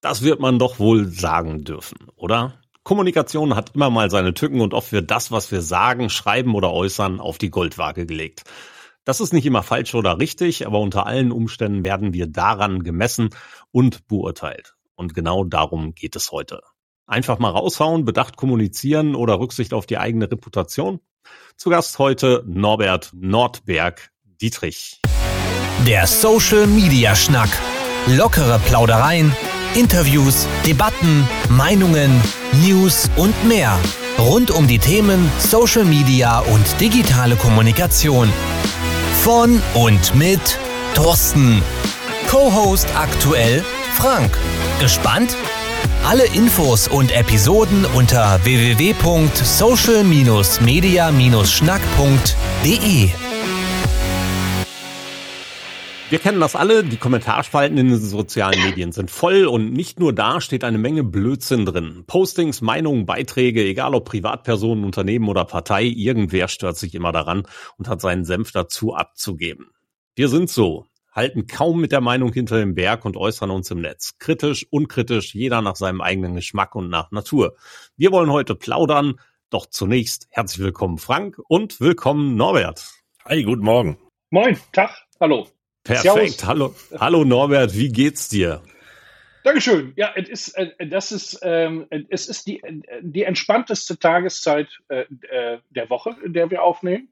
Das wird man doch wohl sagen dürfen, oder? Kommunikation hat immer mal seine Tücken und oft wird das, was wir sagen, schreiben oder äußern, auf die Goldwaage gelegt. Das ist nicht immer falsch oder richtig, aber unter allen Umständen werden wir daran gemessen und beurteilt. Und genau darum geht es heute. Einfach mal raushauen, bedacht kommunizieren oder Rücksicht auf die eigene Reputation? Zu Gast heute Norbert Nordberg Dietrich. Der Social Media Schnack. Lockere Plaudereien Interviews, Debatten, Meinungen, News und mehr. Rund um die Themen Social Media und digitale Kommunikation. Von und mit Thorsten. Co-Host aktuell Frank. Gespannt? Alle Infos und Episoden unter www.social-media-schnack.de. Wir kennen das alle, die Kommentarspalten in den sozialen Medien sind voll und nicht nur da steht eine Menge Blödsinn drin. Postings, Meinungen, Beiträge, egal ob Privatpersonen, Unternehmen oder Partei, irgendwer stört sich immer daran und hat seinen Senf dazu abzugeben. Wir sind so, halten kaum mit der Meinung hinter dem Berg und äußern uns im Netz. Kritisch, unkritisch, jeder nach seinem eigenen Geschmack und nach Natur. Wir wollen heute plaudern, doch zunächst herzlich willkommen Frank und willkommen Norbert. Hi, guten Morgen. Moin, Tag, hallo. Perfekt. Hallo, hallo Norbert, wie geht's dir? Dankeschön. Ja, es ist, äh, das ist, ähm, es ist die, die entspannteste Tageszeit äh, äh, der Woche, in der wir aufnehmen,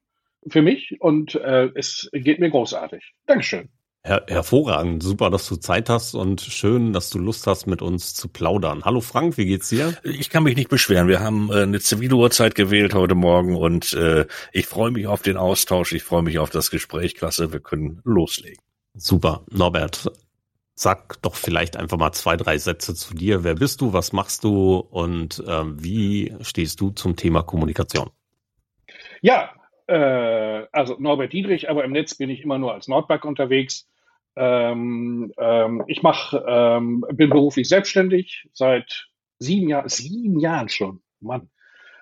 für mich. Und äh, es geht mir großartig. Dankeschön. Her hervorragend, super, dass du Zeit hast und schön, dass du Lust hast, mit uns zu plaudern. Hallo Frank, wie geht's dir? Ich kann mich nicht beschweren. Wir haben äh, eine zivile Uhrzeit gewählt heute Morgen und äh, ich freue mich auf den Austausch, ich freue mich auf das Gespräch. Klasse, wir können loslegen. Super, Norbert, sag doch vielleicht einfach mal zwei, drei Sätze zu dir. Wer bist du, was machst du und äh, wie stehst du zum Thema Kommunikation? Ja, äh, also Norbert Dietrich, aber im Netz bin ich immer nur als Nordberg unterwegs. Ähm, ähm, ich mache, ähm, bin beruflich selbstständig seit sieben Jahren, sieben Jahren schon, Mann.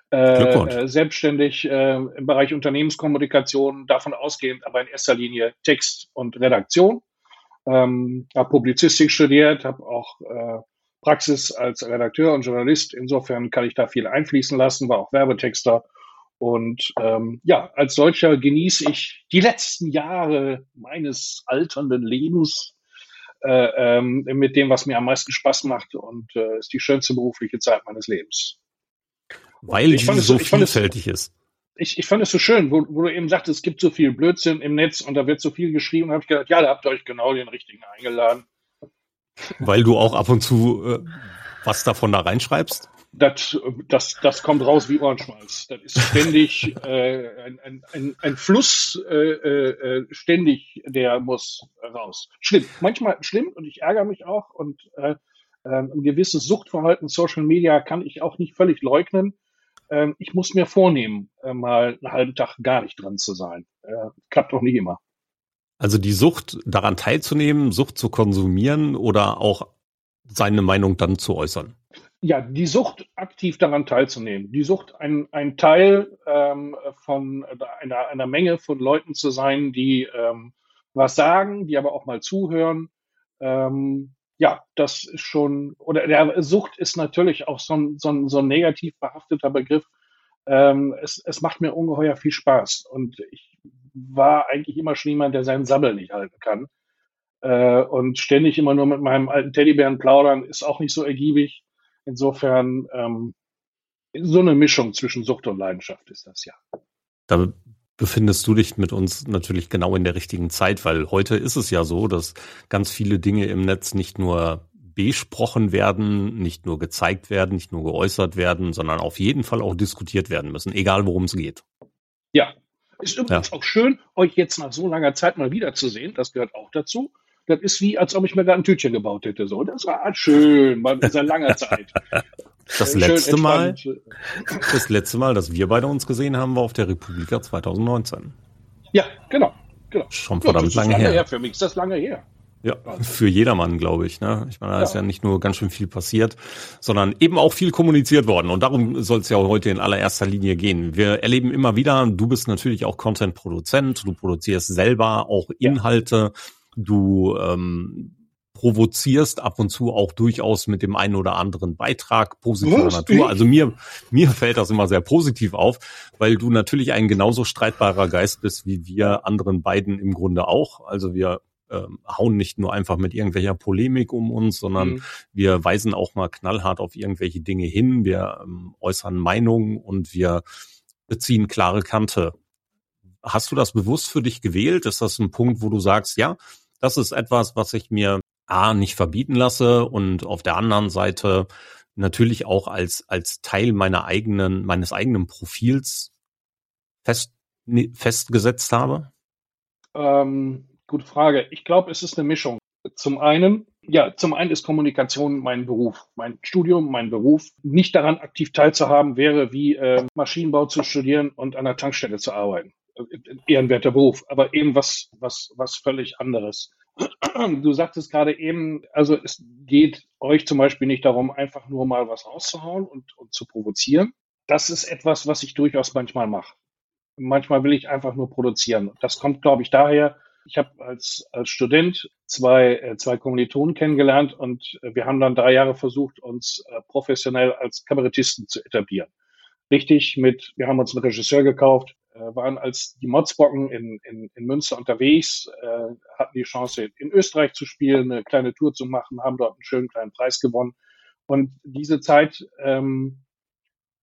Äh, selbstständig äh, im Bereich Unternehmenskommunikation, davon ausgehend aber in erster Linie Text und Redaktion. Ähm, habe Publizistik studiert, habe auch äh, Praxis als Redakteur und Journalist. Insofern kann ich da viel einfließen lassen, war auch Werbetexter. Und ähm, ja, als solcher genieße ich die letzten Jahre meines alternden Lebens äh, ähm, mit dem, was mir am meisten Spaß macht und äh, ist die schönste berufliche Zeit meines Lebens. Weil ich die so, vielfältig ist. Ich, ich fand es so schön, wo, wo du eben sagtest, es gibt so viel Blödsinn im Netz und da wird so viel geschrieben, habe ich gedacht, ja, da habt ihr euch genau den richtigen eingeladen. Weil du auch ab und zu äh, was davon da reinschreibst? Das, das, das kommt raus wie Ohrenschmalz. Das ist ständig äh, ein, ein, ein, Fluss, äh, äh, ständig, der muss raus. Schlimm, manchmal schlimm und ich ärgere mich auch und äh, ähm, ein gewisses Suchtverhalten Social Media kann ich auch nicht völlig leugnen. Ähm, ich muss mir vornehmen, äh, mal einen halben Tag gar nicht dran zu sein. Äh, klappt doch nicht immer. Also die Sucht, daran teilzunehmen, Sucht zu konsumieren oder auch seine Meinung dann zu äußern? Ja, die Sucht aktiv daran teilzunehmen. Die Sucht, ein, ein Teil ähm, von einer, einer Menge von Leuten zu sein, die ähm, was sagen, die aber auch mal zuhören. Ähm, ja, das ist schon, oder der Sucht ist natürlich auch so ein, so ein, so ein negativ behafteter Begriff. Ähm, es, es macht mir ungeheuer viel Spaß und ich war eigentlich immer schon jemand, der seinen Sabbel nicht halten kann. Äh, und ständig immer nur mit meinem alten Teddybären plaudern ist auch nicht so ergiebig. Insofern ähm, so eine Mischung zwischen Sucht und Leidenschaft ist das ja. Da befindest du dich mit uns natürlich genau in der richtigen Zeit, weil heute ist es ja so, dass ganz viele Dinge im Netz nicht nur besprochen werden, nicht nur gezeigt werden, nicht nur geäußert werden, sondern auf jeden Fall auch diskutiert werden müssen, egal worum es geht. Ja, ist übrigens ja. auch schön, euch jetzt nach so langer Zeit mal wiederzusehen. Das gehört auch dazu. Das ist wie, als ob ich mir gerade ein Tütchen gebaut hätte. So, das war schön, mal seit langer Zeit. Das äh, letzte Mal, das letzte Mal, dass wir beide uns gesehen haben, war auf der Republika 2019. Ja, genau, genau. Schon verdammt ja, lange, lange her. her. Für mich ist das lange her. Ja, für jedermann, glaube ich. Ne? Ich meine, da ja. ist ja nicht nur ganz schön viel passiert, sondern eben auch viel kommuniziert worden. Und darum soll es ja heute in allererster Linie gehen. Wir erleben immer wieder, du bist natürlich auch Content-Produzent, du produzierst selber auch Inhalte. Ja du ähm, provozierst ab und zu auch durchaus mit dem einen oder anderen Beitrag positiver? Natur. Also mir, mir fällt das immer sehr positiv auf, weil du natürlich ein genauso streitbarer Geist bist wie wir anderen beiden im Grunde auch. Also wir ähm, hauen nicht nur einfach mit irgendwelcher Polemik um uns, sondern mhm. wir weisen auch mal knallhart auf irgendwelche Dinge hin. Wir ähm, äußern Meinungen und wir beziehen klare Kante. Hast du das bewusst für dich gewählt? Ist das ein Punkt, wo du sagst, ja, das ist etwas, was ich mir A nicht verbieten lasse und auf der anderen Seite natürlich auch als, als Teil meiner eigenen, meines eigenen Profils fest, festgesetzt habe? Ähm, gute Frage. Ich glaube, es ist eine Mischung. Zum einen, ja, zum einen ist Kommunikation mein Beruf, mein Studium, mein Beruf. Nicht daran aktiv teilzuhaben wäre wie äh, Maschinenbau zu studieren und an der Tankstelle zu arbeiten. Ehrenwerter Beruf, aber eben was, was, was völlig anderes. Du sagtest gerade eben, also es geht euch zum Beispiel nicht darum, einfach nur mal was rauszuhauen und, und zu provozieren. Das ist etwas, was ich durchaus manchmal mache. Manchmal will ich einfach nur produzieren. Das kommt, glaube ich, daher, ich habe als, als Student zwei, äh, zwei Kommilitonen kennengelernt und äh, wir haben dann drei Jahre versucht, uns äh, professionell als Kabarettisten zu etablieren. Richtig mit, wir haben uns einen Regisseur gekauft, waren als die Motzbocken in, in, in Münster unterwegs, äh, hatten die Chance, in Österreich zu spielen, eine kleine Tour zu machen, haben dort einen schönen kleinen Preis gewonnen. Und diese Zeit ähm,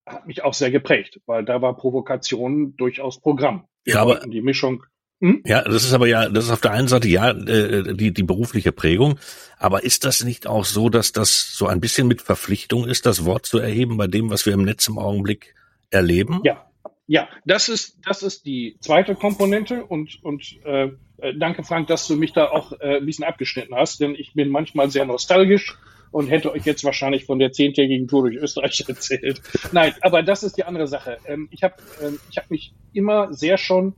hat mich auch sehr geprägt, weil da war Provokation durchaus Programm. Wir ja, aber die Mischung hm? Ja, das ist aber ja, das ist auf der einen Seite ja äh, die, die berufliche Prägung, aber ist das nicht auch so, dass das so ein bisschen mit Verpflichtung ist, das Wort zu erheben bei dem, was wir im Netz im Augenblick erleben? Ja, ja, das ist das ist die zweite Komponente und und äh, äh, danke Frank, dass du mich da auch äh, ein bisschen abgeschnitten hast, denn ich bin manchmal sehr nostalgisch und hätte euch jetzt wahrscheinlich von der zehntägigen Tour durch Österreich erzählt. Nein, aber das ist die andere Sache. Ähm, ich habe ähm, ich habe mich immer sehr schon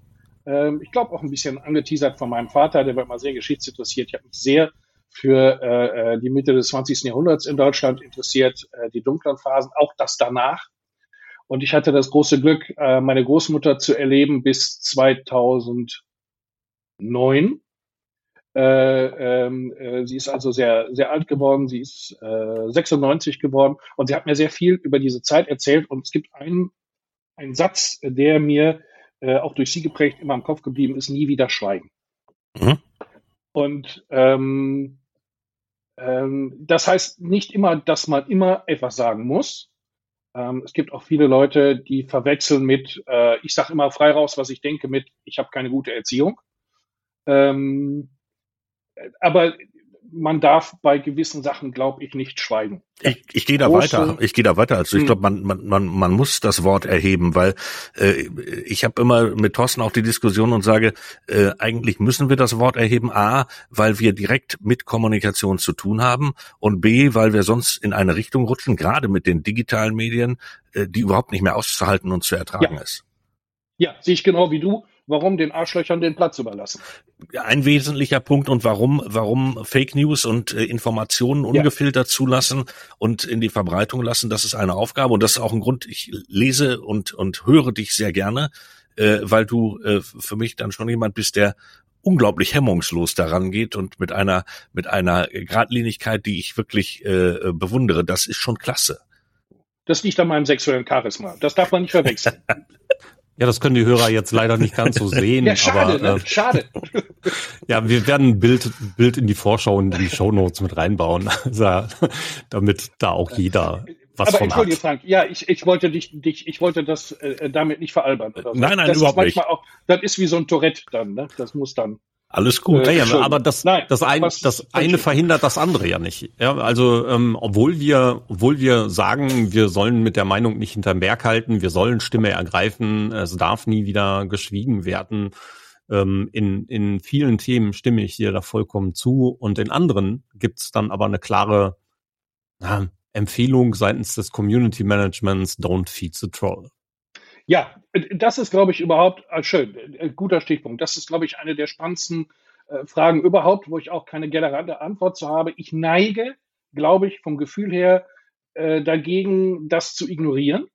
ähm, ich glaube auch ein bisschen angeteasert von meinem Vater, der war immer sehr geschichtsinteressiert. Ich habe mich sehr für äh, äh die Mitte des 20. Jahrhunderts in Deutschland interessiert, äh, die dunklen Phasen, auch das danach. Und ich hatte das große Glück, äh, meine Großmutter zu erleben bis 2009. Äh, ähm, äh, sie ist also sehr, sehr alt geworden. Sie ist äh, 96 geworden und sie hat mir sehr viel über diese Zeit erzählt. Und es gibt einen, einen Satz, der mir äh, auch durch sie geprägt, immer im Kopf geblieben ist, nie wieder schweigen. Mhm. Und ähm, ähm, das heißt nicht immer, dass man immer etwas sagen muss. Ähm, es gibt auch viele Leute, die verwechseln mit, äh, ich sage immer frei raus, was ich denke, mit, ich habe keine gute Erziehung. Ähm, aber man darf bei gewissen Sachen, glaube ich, nicht schweigen. Ich, ich gehe da Große, weiter. Ich gehe da weiter. Also ich hm. glaube, man, man, man, man muss das Wort erheben, weil äh, ich habe immer mit Thorsten auch die Diskussion und sage, äh, eigentlich müssen wir das Wort erheben. A, weil wir direkt mit Kommunikation zu tun haben und B, weil wir sonst in eine Richtung rutschen, gerade mit den digitalen Medien, äh, die überhaupt nicht mehr auszuhalten und zu ertragen ja. ist. Ja, sehe ich genau wie du warum den Arschlöchern den Platz überlassen? Ein wesentlicher Punkt und warum, warum Fake News und äh, Informationen ungefiltert ja. zulassen und in die Verbreitung lassen, das ist eine Aufgabe und das ist auch ein Grund, ich lese und, und höre dich sehr gerne, äh, weil du äh, für mich dann schon jemand bist, der unglaublich hemmungslos daran geht und mit einer mit einer Gradlinigkeit, die ich wirklich äh, bewundere, das ist schon klasse. Das liegt an meinem sexuellen Charisma. Das darf man nicht verwechseln. Ja, das können die Hörer jetzt leider nicht ganz so sehen. ja, schade, aber, ne? äh, schade. ja, wir werden ein Bild, Bild in die Vorschau und in die Shownotes mit reinbauen, also, damit da auch jeder was aber von entschuldige, hat. Frank, ja, ich, ich wollte dich, dich, ich wollte das äh, damit nicht veralbern. Oder so. Nein, nein, das überhaupt nicht. Auch, das ist wie so ein Tourette dann, ne? Das muss dann. Alles gut. Äh, ja, aber das, Nein, das, ein, das eine verhindert das andere ja nicht. Ja, also ähm, obwohl wir, obwohl wir sagen, wir sollen mit der Meinung nicht hinterm Berg halten, wir sollen Stimme ergreifen, es darf nie wieder geschwiegen werden. Ähm, in, in vielen Themen stimme ich dir da vollkommen zu und in anderen gibt's dann aber eine klare na, Empfehlung seitens des Community Managements, don't feed the troll. Ja, das ist, glaube ich, überhaupt äh, schön, äh, guter Stichpunkt. Das ist, glaube ich, eine der spannendsten äh, Fragen überhaupt, wo ich auch keine generelle Antwort zu habe. Ich neige, glaube ich, vom Gefühl her dagegen, das zu ignorieren,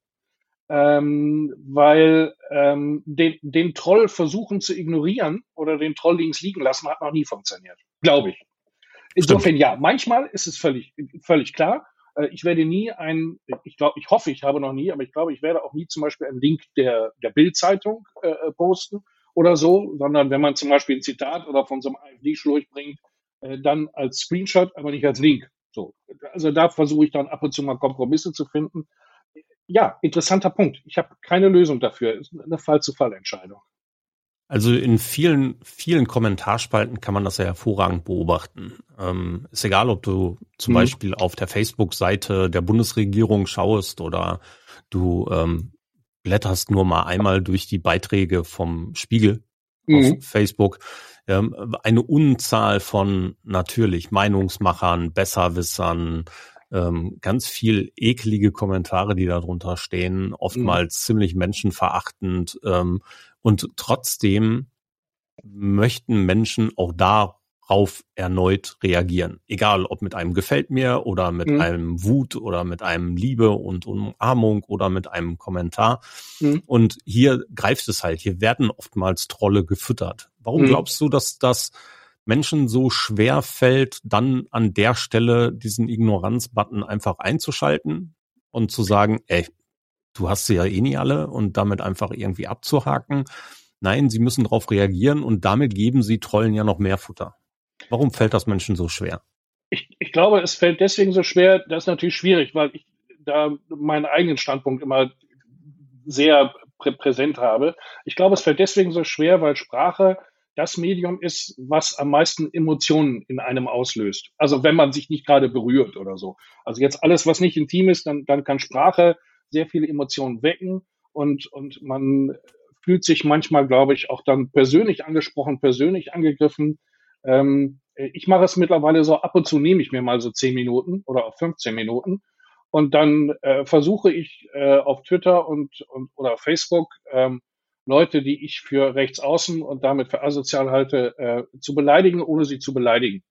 ähm, weil ähm, den, den Troll versuchen zu ignorieren oder den Troll links liegen lassen, hat noch nie funktioniert, glaube ich. Insofern ja, manchmal ist es völlig, völlig klar. Äh, ich werde nie ein, ich glaube, ich hoffe, ich habe noch nie, aber ich glaube, ich werde auch nie zum Beispiel einen Link der, der Bild-Zeitung äh, posten oder so, sondern wenn man zum Beispiel ein Zitat oder von so einem AfD-Schluch bringt, äh, dann als Screenshot, aber nicht als Link. So. Also da versuche ich dann ab und zu mal Kompromisse zu finden. Ja, interessanter Punkt. Ich habe keine Lösung dafür. Es ist eine Fall-zu-Fall-Entscheidung. Also in vielen, vielen Kommentarspalten kann man das ja hervorragend beobachten. Ähm, ist egal, ob du zum mhm. Beispiel auf der Facebook-Seite der Bundesregierung schaust oder du ähm, blätterst nur mal einmal durch die Beiträge vom Spiegel mhm. auf Facebook. Ähm, eine Unzahl von natürlich Meinungsmachern, Besserwissern, ähm, ganz viel eklige Kommentare, die darunter stehen, oftmals mhm. ziemlich menschenverachtend. Ähm, und trotzdem möchten Menschen auch darauf erneut reagieren. Egal ob mit einem Gefällt mir oder mit mhm. einem Wut oder mit einem Liebe und Umarmung oder mit einem Kommentar. Mhm. Und hier greift es halt. Hier werden oftmals Trolle gefüttert. Warum mhm. glaubst du, dass das Menschen so schwer fällt, dann an der Stelle diesen Ignoranz-Button einfach einzuschalten und zu sagen, ey, du hast sie ja eh nie alle und damit einfach irgendwie abzuhaken. Nein, sie müssen darauf reagieren und damit geben sie Trollen ja noch mehr Futter. Warum fällt das Menschen so schwer? Ich, ich glaube, es fällt deswegen so schwer, das ist natürlich schwierig, weil ich da meinen eigenen Standpunkt immer sehr prä präsent habe. Ich glaube, es fällt deswegen so schwer, weil Sprache das Medium ist, was am meisten Emotionen in einem auslöst. Also wenn man sich nicht gerade berührt oder so. Also jetzt alles, was nicht intim ist, dann, dann kann Sprache sehr viele Emotionen wecken und, und man fühlt sich manchmal, glaube ich, auch dann persönlich angesprochen, persönlich angegriffen. Ähm, ich mache es mittlerweile so, ab und zu nehme ich mir mal so zehn Minuten oder auch 15 Minuten und dann äh, versuche ich äh, auf Twitter und, und oder Facebook ähm, Leute, die ich für rechts außen und damit für asozial halte, äh, zu beleidigen, ohne sie zu beleidigen.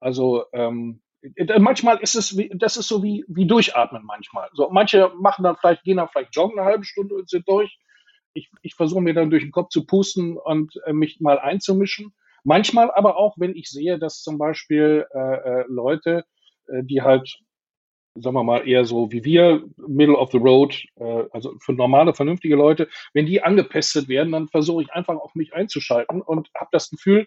Also ähm, äh, manchmal ist es, wie, das ist so wie, wie durchatmen manchmal. So, manche machen dann vielleicht, gehen dann vielleicht joggen eine halbe Stunde und sind durch. Ich, ich versuche mir dann durch den Kopf zu pusten und äh, mich mal einzumischen. Manchmal aber auch, wenn ich sehe, dass zum Beispiel äh, äh, Leute, äh, die halt, sagen wir mal, eher so wie wir, Middle of the Road, äh, also für normale, vernünftige Leute, wenn die angepestet werden, dann versuche ich einfach auch mich einzuschalten und habe das Gefühl,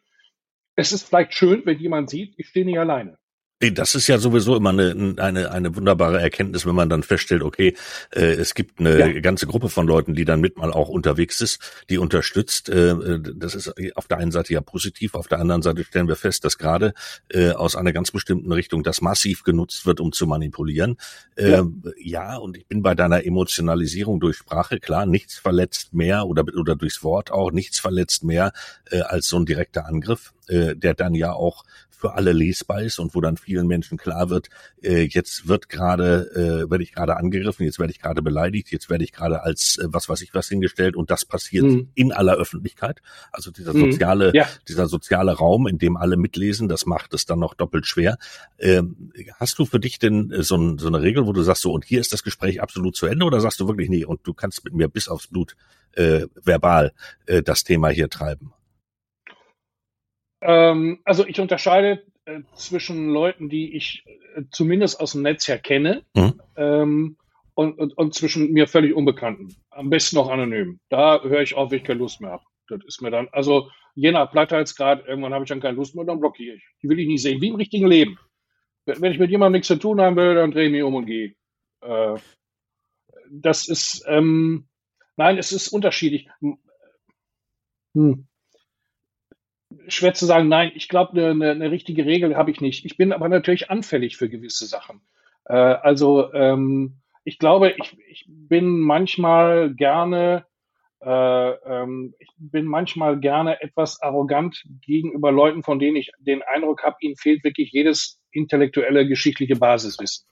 es ist vielleicht schön, wenn jemand sieht, ich stehe nicht alleine. Das ist ja sowieso immer eine, eine, eine wunderbare Erkenntnis, wenn man dann feststellt, okay, äh, es gibt eine ja. ganze Gruppe von Leuten, die dann mit mal auch unterwegs ist, die unterstützt. Äh, das ist auf der einen Seite ja positiv, auf der anderen Seite stellen wir fest, dass gerade äh, aus einer ganz bestimmten Richtung das massiv genutzt wird, um zu manipulieren. Ja. Ähm, ja, und ich bin bei deiner Emotionalisierung durch Sprache, klar, nichts verletzt mehr oder, oder durchs Wort auch, nichts verletzt mehr äh, als so ein direkter Angriff, äh, der dann ja auch für alle lesbar ist und wo dann vielen Menschen klar wird, äh, jetzt wird gerade, äh, werde ich gerade angegriffen, jetzt werde ich gerade beleidigt, jetzt werde ich gerade als äh, was weiß ich was hingestellt und das passiert mhm. in aller Öffentlichkeit. Also dieser mhm. soziale, ja. dieser soziale Raum, in dem alle mitlesen, das macht es dann noch doppelt schwer. Ähm, hast du für dich denn äh, so, ein, so eine Regel, wo du sagst, so und hier ist das Gespräch absolut zu Ende oder sagst du wirklich nee und du kannst mit mir bis aufs Blut äh, verbal äh, das Thema hier treiben? Ähm, also ich unterscheide äh, zwischen Leuten, die ich äh, zumindest aus dem Netz her kenne, mhm. ähm, und, und, und, zwischen mir völlig Unbekannten. Am besten noch anonym. Da höre ich auf, wenn ich keine Lust mehr habe. Das ist mir dann, also je nach Plattheitsgrad, irgendwann habe ich dann keine Lust mehr, dann blockiere ich. Die will ich nicht sehen, wie im richtigen Leben. Wenn ich mit jemandem nichts zu tun haben will, dann drehe ich mich um und gehe. Äh, das ist, ähm, nein, es ist unterschiedlich. Hm schwer zu sagen, nein, ich glaube, eine, eine, eine richtige Regel habe ich nicht. Ich bin aber natürlich anfällig für gewisse Sachen. Äh, also ähm, ich glaube, ich, ich bin manchmal gerne, äh, ähm, ich bin manchmal gerne etwas arrogant gegenüber Leuten, von denen ich den Eindruck habe, ihnen fehlt wirklich jedes intellektuelle, geschichtliche Basiswissen.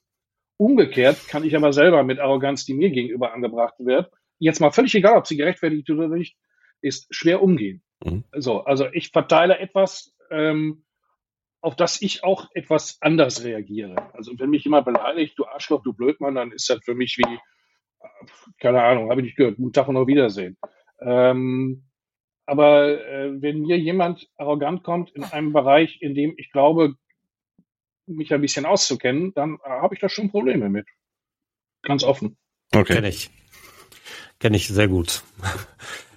Umgekehrt kann ich aber selber mit Arroganz, die mir gegenüber angebracht wird, jetzt mal völlig egal, ob sie gerechtfertigt oder nicht, ist schwer umgehen. Mhm. So, also ich verteile etwas, ähm, auf das ich auch etwas anders reagiere. Also wenn mich jemand beleidigt, du Arschloch, du Blödmann, dann ist das für mich wie, keine Ahnung, habe ich nicht gehört, guten Tag und auf Wiedersehen. Ähm, aber äh, wenn mir jemand arrogant kommt in einem Bereich, in dem ich glaube, mich ein bisschen auszukennen, dann äh, habe ich da schon Probleme mit. Ganz offen. Okay. Kenne ich. Kenne ich sehr gut.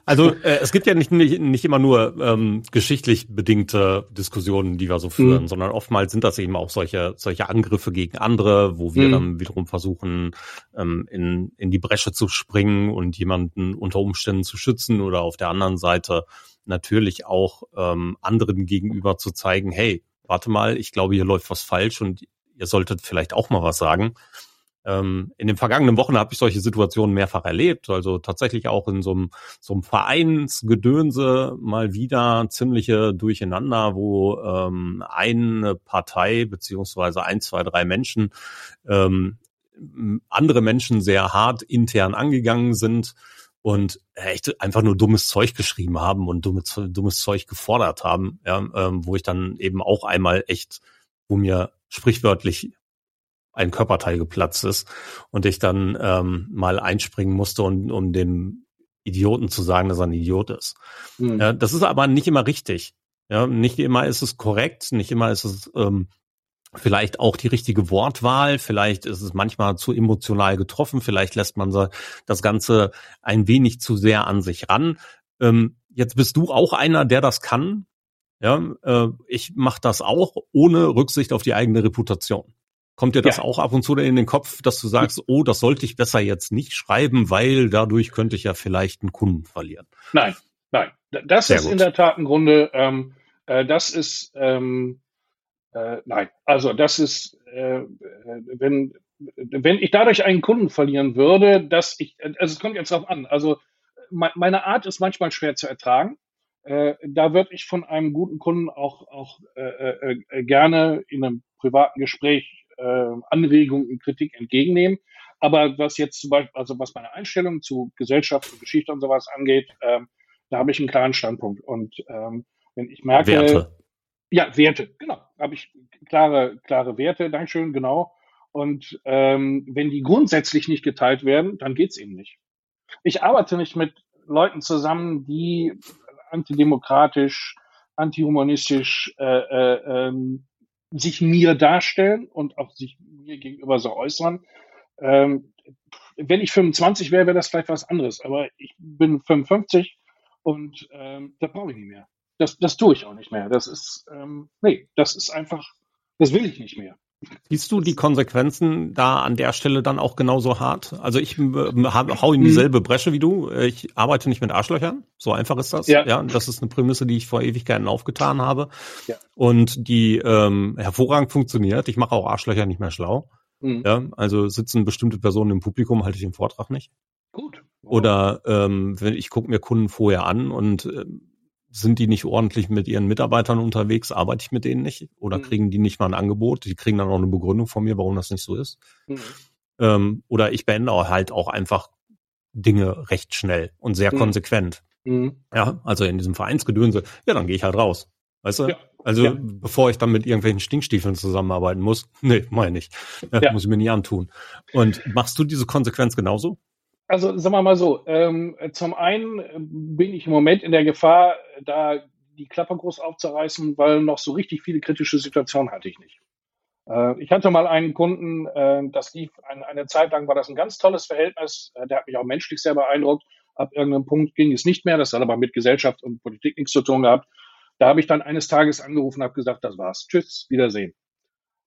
Also äh, es gibt ja nicht, nicht, nicht immer nur ähm, geschichtlich bedingte Diskussionen, die wir so führen, mhm. sondern oftmals sind das eben auch solche, solche Angriffe gegen andere, wo wir mhm. dann wiederum versuchen, ähm, in, in die Bresche zu springen und jemanden unter Umständen zu schützen oder auf der anderen Seite natürlich auch ähm, anderen gegenüber zu zeigen, hey, warte mal, ich glaube, hier läuft was falsch und ihr solltet vielleicht auch mal was sagen. Ähm, in den vergangenen Wochen habe ich solche Situationen mehrfach erlebt, also tatsächlich auch in so einem, so einem Vereinsgedönse mal wieder ziemliche Durcheinander, wo ähm, eine Partei beziehungsweise ein, zwei, drei Menschen ähm, andere Menschen sehr hart intern angegangen sind und echt einfach nur dummes Zeug geschrieben haben und dummes, dummes Zeug gefordert haben, ja, ähm, wo ich dann eben auch einmal echt, wo mir sprichwörtlich ein Körperteil geplatzt ist und ich dann ähm, mal einspringen musste, um, um dem Idioten zu sagen, dass er ein Idiot ist. Mhm. Ja, das ist aber nicht immer richtig. Ja, nicht immer ist es korrekt, nicht immer ist es ähm, vielleicht auch die richtige Wortwahl, vielleicht ist es manchmal zu emotional getroffen, vielleicht lässt man das Ganze ein wenig zu sehr an sich ran. Ähm, jetzt bist du auch einer, der das kann. Ja, äh, ich mache das auch ohne Rücksicht auf die eigene Reputation. Kommt dir das ja. auch ab und zu in den Kopf, dass du sagst, oh, das sollte ich besser jetzt nicht schreiben, weil dadurch könnte ich ja vielleicht einen Kunden verlieren? Nein, nein. Das Sehr ist gut. in der Tat im Grunde, ähm, äh, das ist, ähm, äh, nein, also das ist, äh, wenn, wenn ich dadurch einen Kunden verlieren würde, dass ich, also es kommt jetzt darauf an, also meine Art ist manchmal schwer zu ertragen. Äh, da würde ich von einem guten Kunden auch, auch äh, äh, äh gerne in einem privaten Gespräch äh, Anregungen und Kritik entgegennehmen. Aber was jetzt zum Beispiel, also was meine Einstellung zu Gesellschaft und Geschichte und sowas angeht, ähm, da habe ich einen klaren Standpunkt. Und ähm, wenn ich merke, Werte. ja, Werte, genau, habe ich klare, klare Werte, Dankeschön, genau. Und ähm, wenn die grundsätzlich nicht geteilt werden, dann geht's eben nicht. Ich arbeite nicht mit Leuten zusammen, die antidemokratisch, antihumanistisch äh, äh, ähm, sich mir darstellen und auch sich mir gegenüber so äußern. Ähm, wenn ich 25 wäre, wäre das vielleicht was anderes. Aber ich bin 55 und ähm, da brauche ich nicht mehr. Das, das tue ich auch nicht mehr. Das ist, ähm, nee, das ist einfach, das will ich nicht mehr. Siehst du die Konsequenzen da an der Stelle dann auch genauso hart? Also ich äh, hau in dieselbe Bresche wie du. Ich arbeite nicht mit Arschlöchern. So einfach ist das. Ja. ja das ist eine Prämisse, die ich vor Ewigkeiten aufgetan habe. Ja. Und die ähm, hervorragend funktioniert. Ich mache auch Arschlöcher nicht mehr schlau. Mhm. Ja, also sitzen bestimmte Personen im Publikum, halte ich den Vortrag nicht. Gut. Oder ähm, wenn ich gucke mir Kunden vorher an und äh, sind die nicht ordentlich mit ihren Mitarbeitern unterwegs, arbeite ich mit denen nicht oder mhm. kriegen die nicht mal ein Angebot, die kriegen dann auch eine Begründung von mir, warum das nicht so ist. Mhm. Ähm, oder ich beende halt auch einfach Dinge recht schnell und sehr mhm. konsequent. Mhm. Ja, also in diesem Vereinsgedönse, ja, dann gehe ich halt raus. Weißt du? Ja. Also ja. bevor ich dann mit irgendwelchen Stinkstiefeln zusammenarbeiten muss, nee, meine ich. Ja. Muss ich mir nie antun. Und machst du diese Konsequenz genauso? Also sagen wir mal so, ähm, zum einen bin ich im Moment in der Gefahr, da die Klappe groß aufzureißen, weil noch so richtig viele kritische Situationen hatte ich nicht. Äh, ich hatte mal einen Kunden, äh, das lief eine, eine, Zeit lang, war das ein ganz tolles Verhältnis, äh, der hat mich auch menschlich sehr beeindruckt. Ab irgendeinem Punkt ging es nicht mehr, das hat aber mit Gesellschaft und Politik nichts zu tun gehabt. Da habe ich dann eines Tages angerufen und habe gesagt, das war's. Tschüss, Wiedersehen.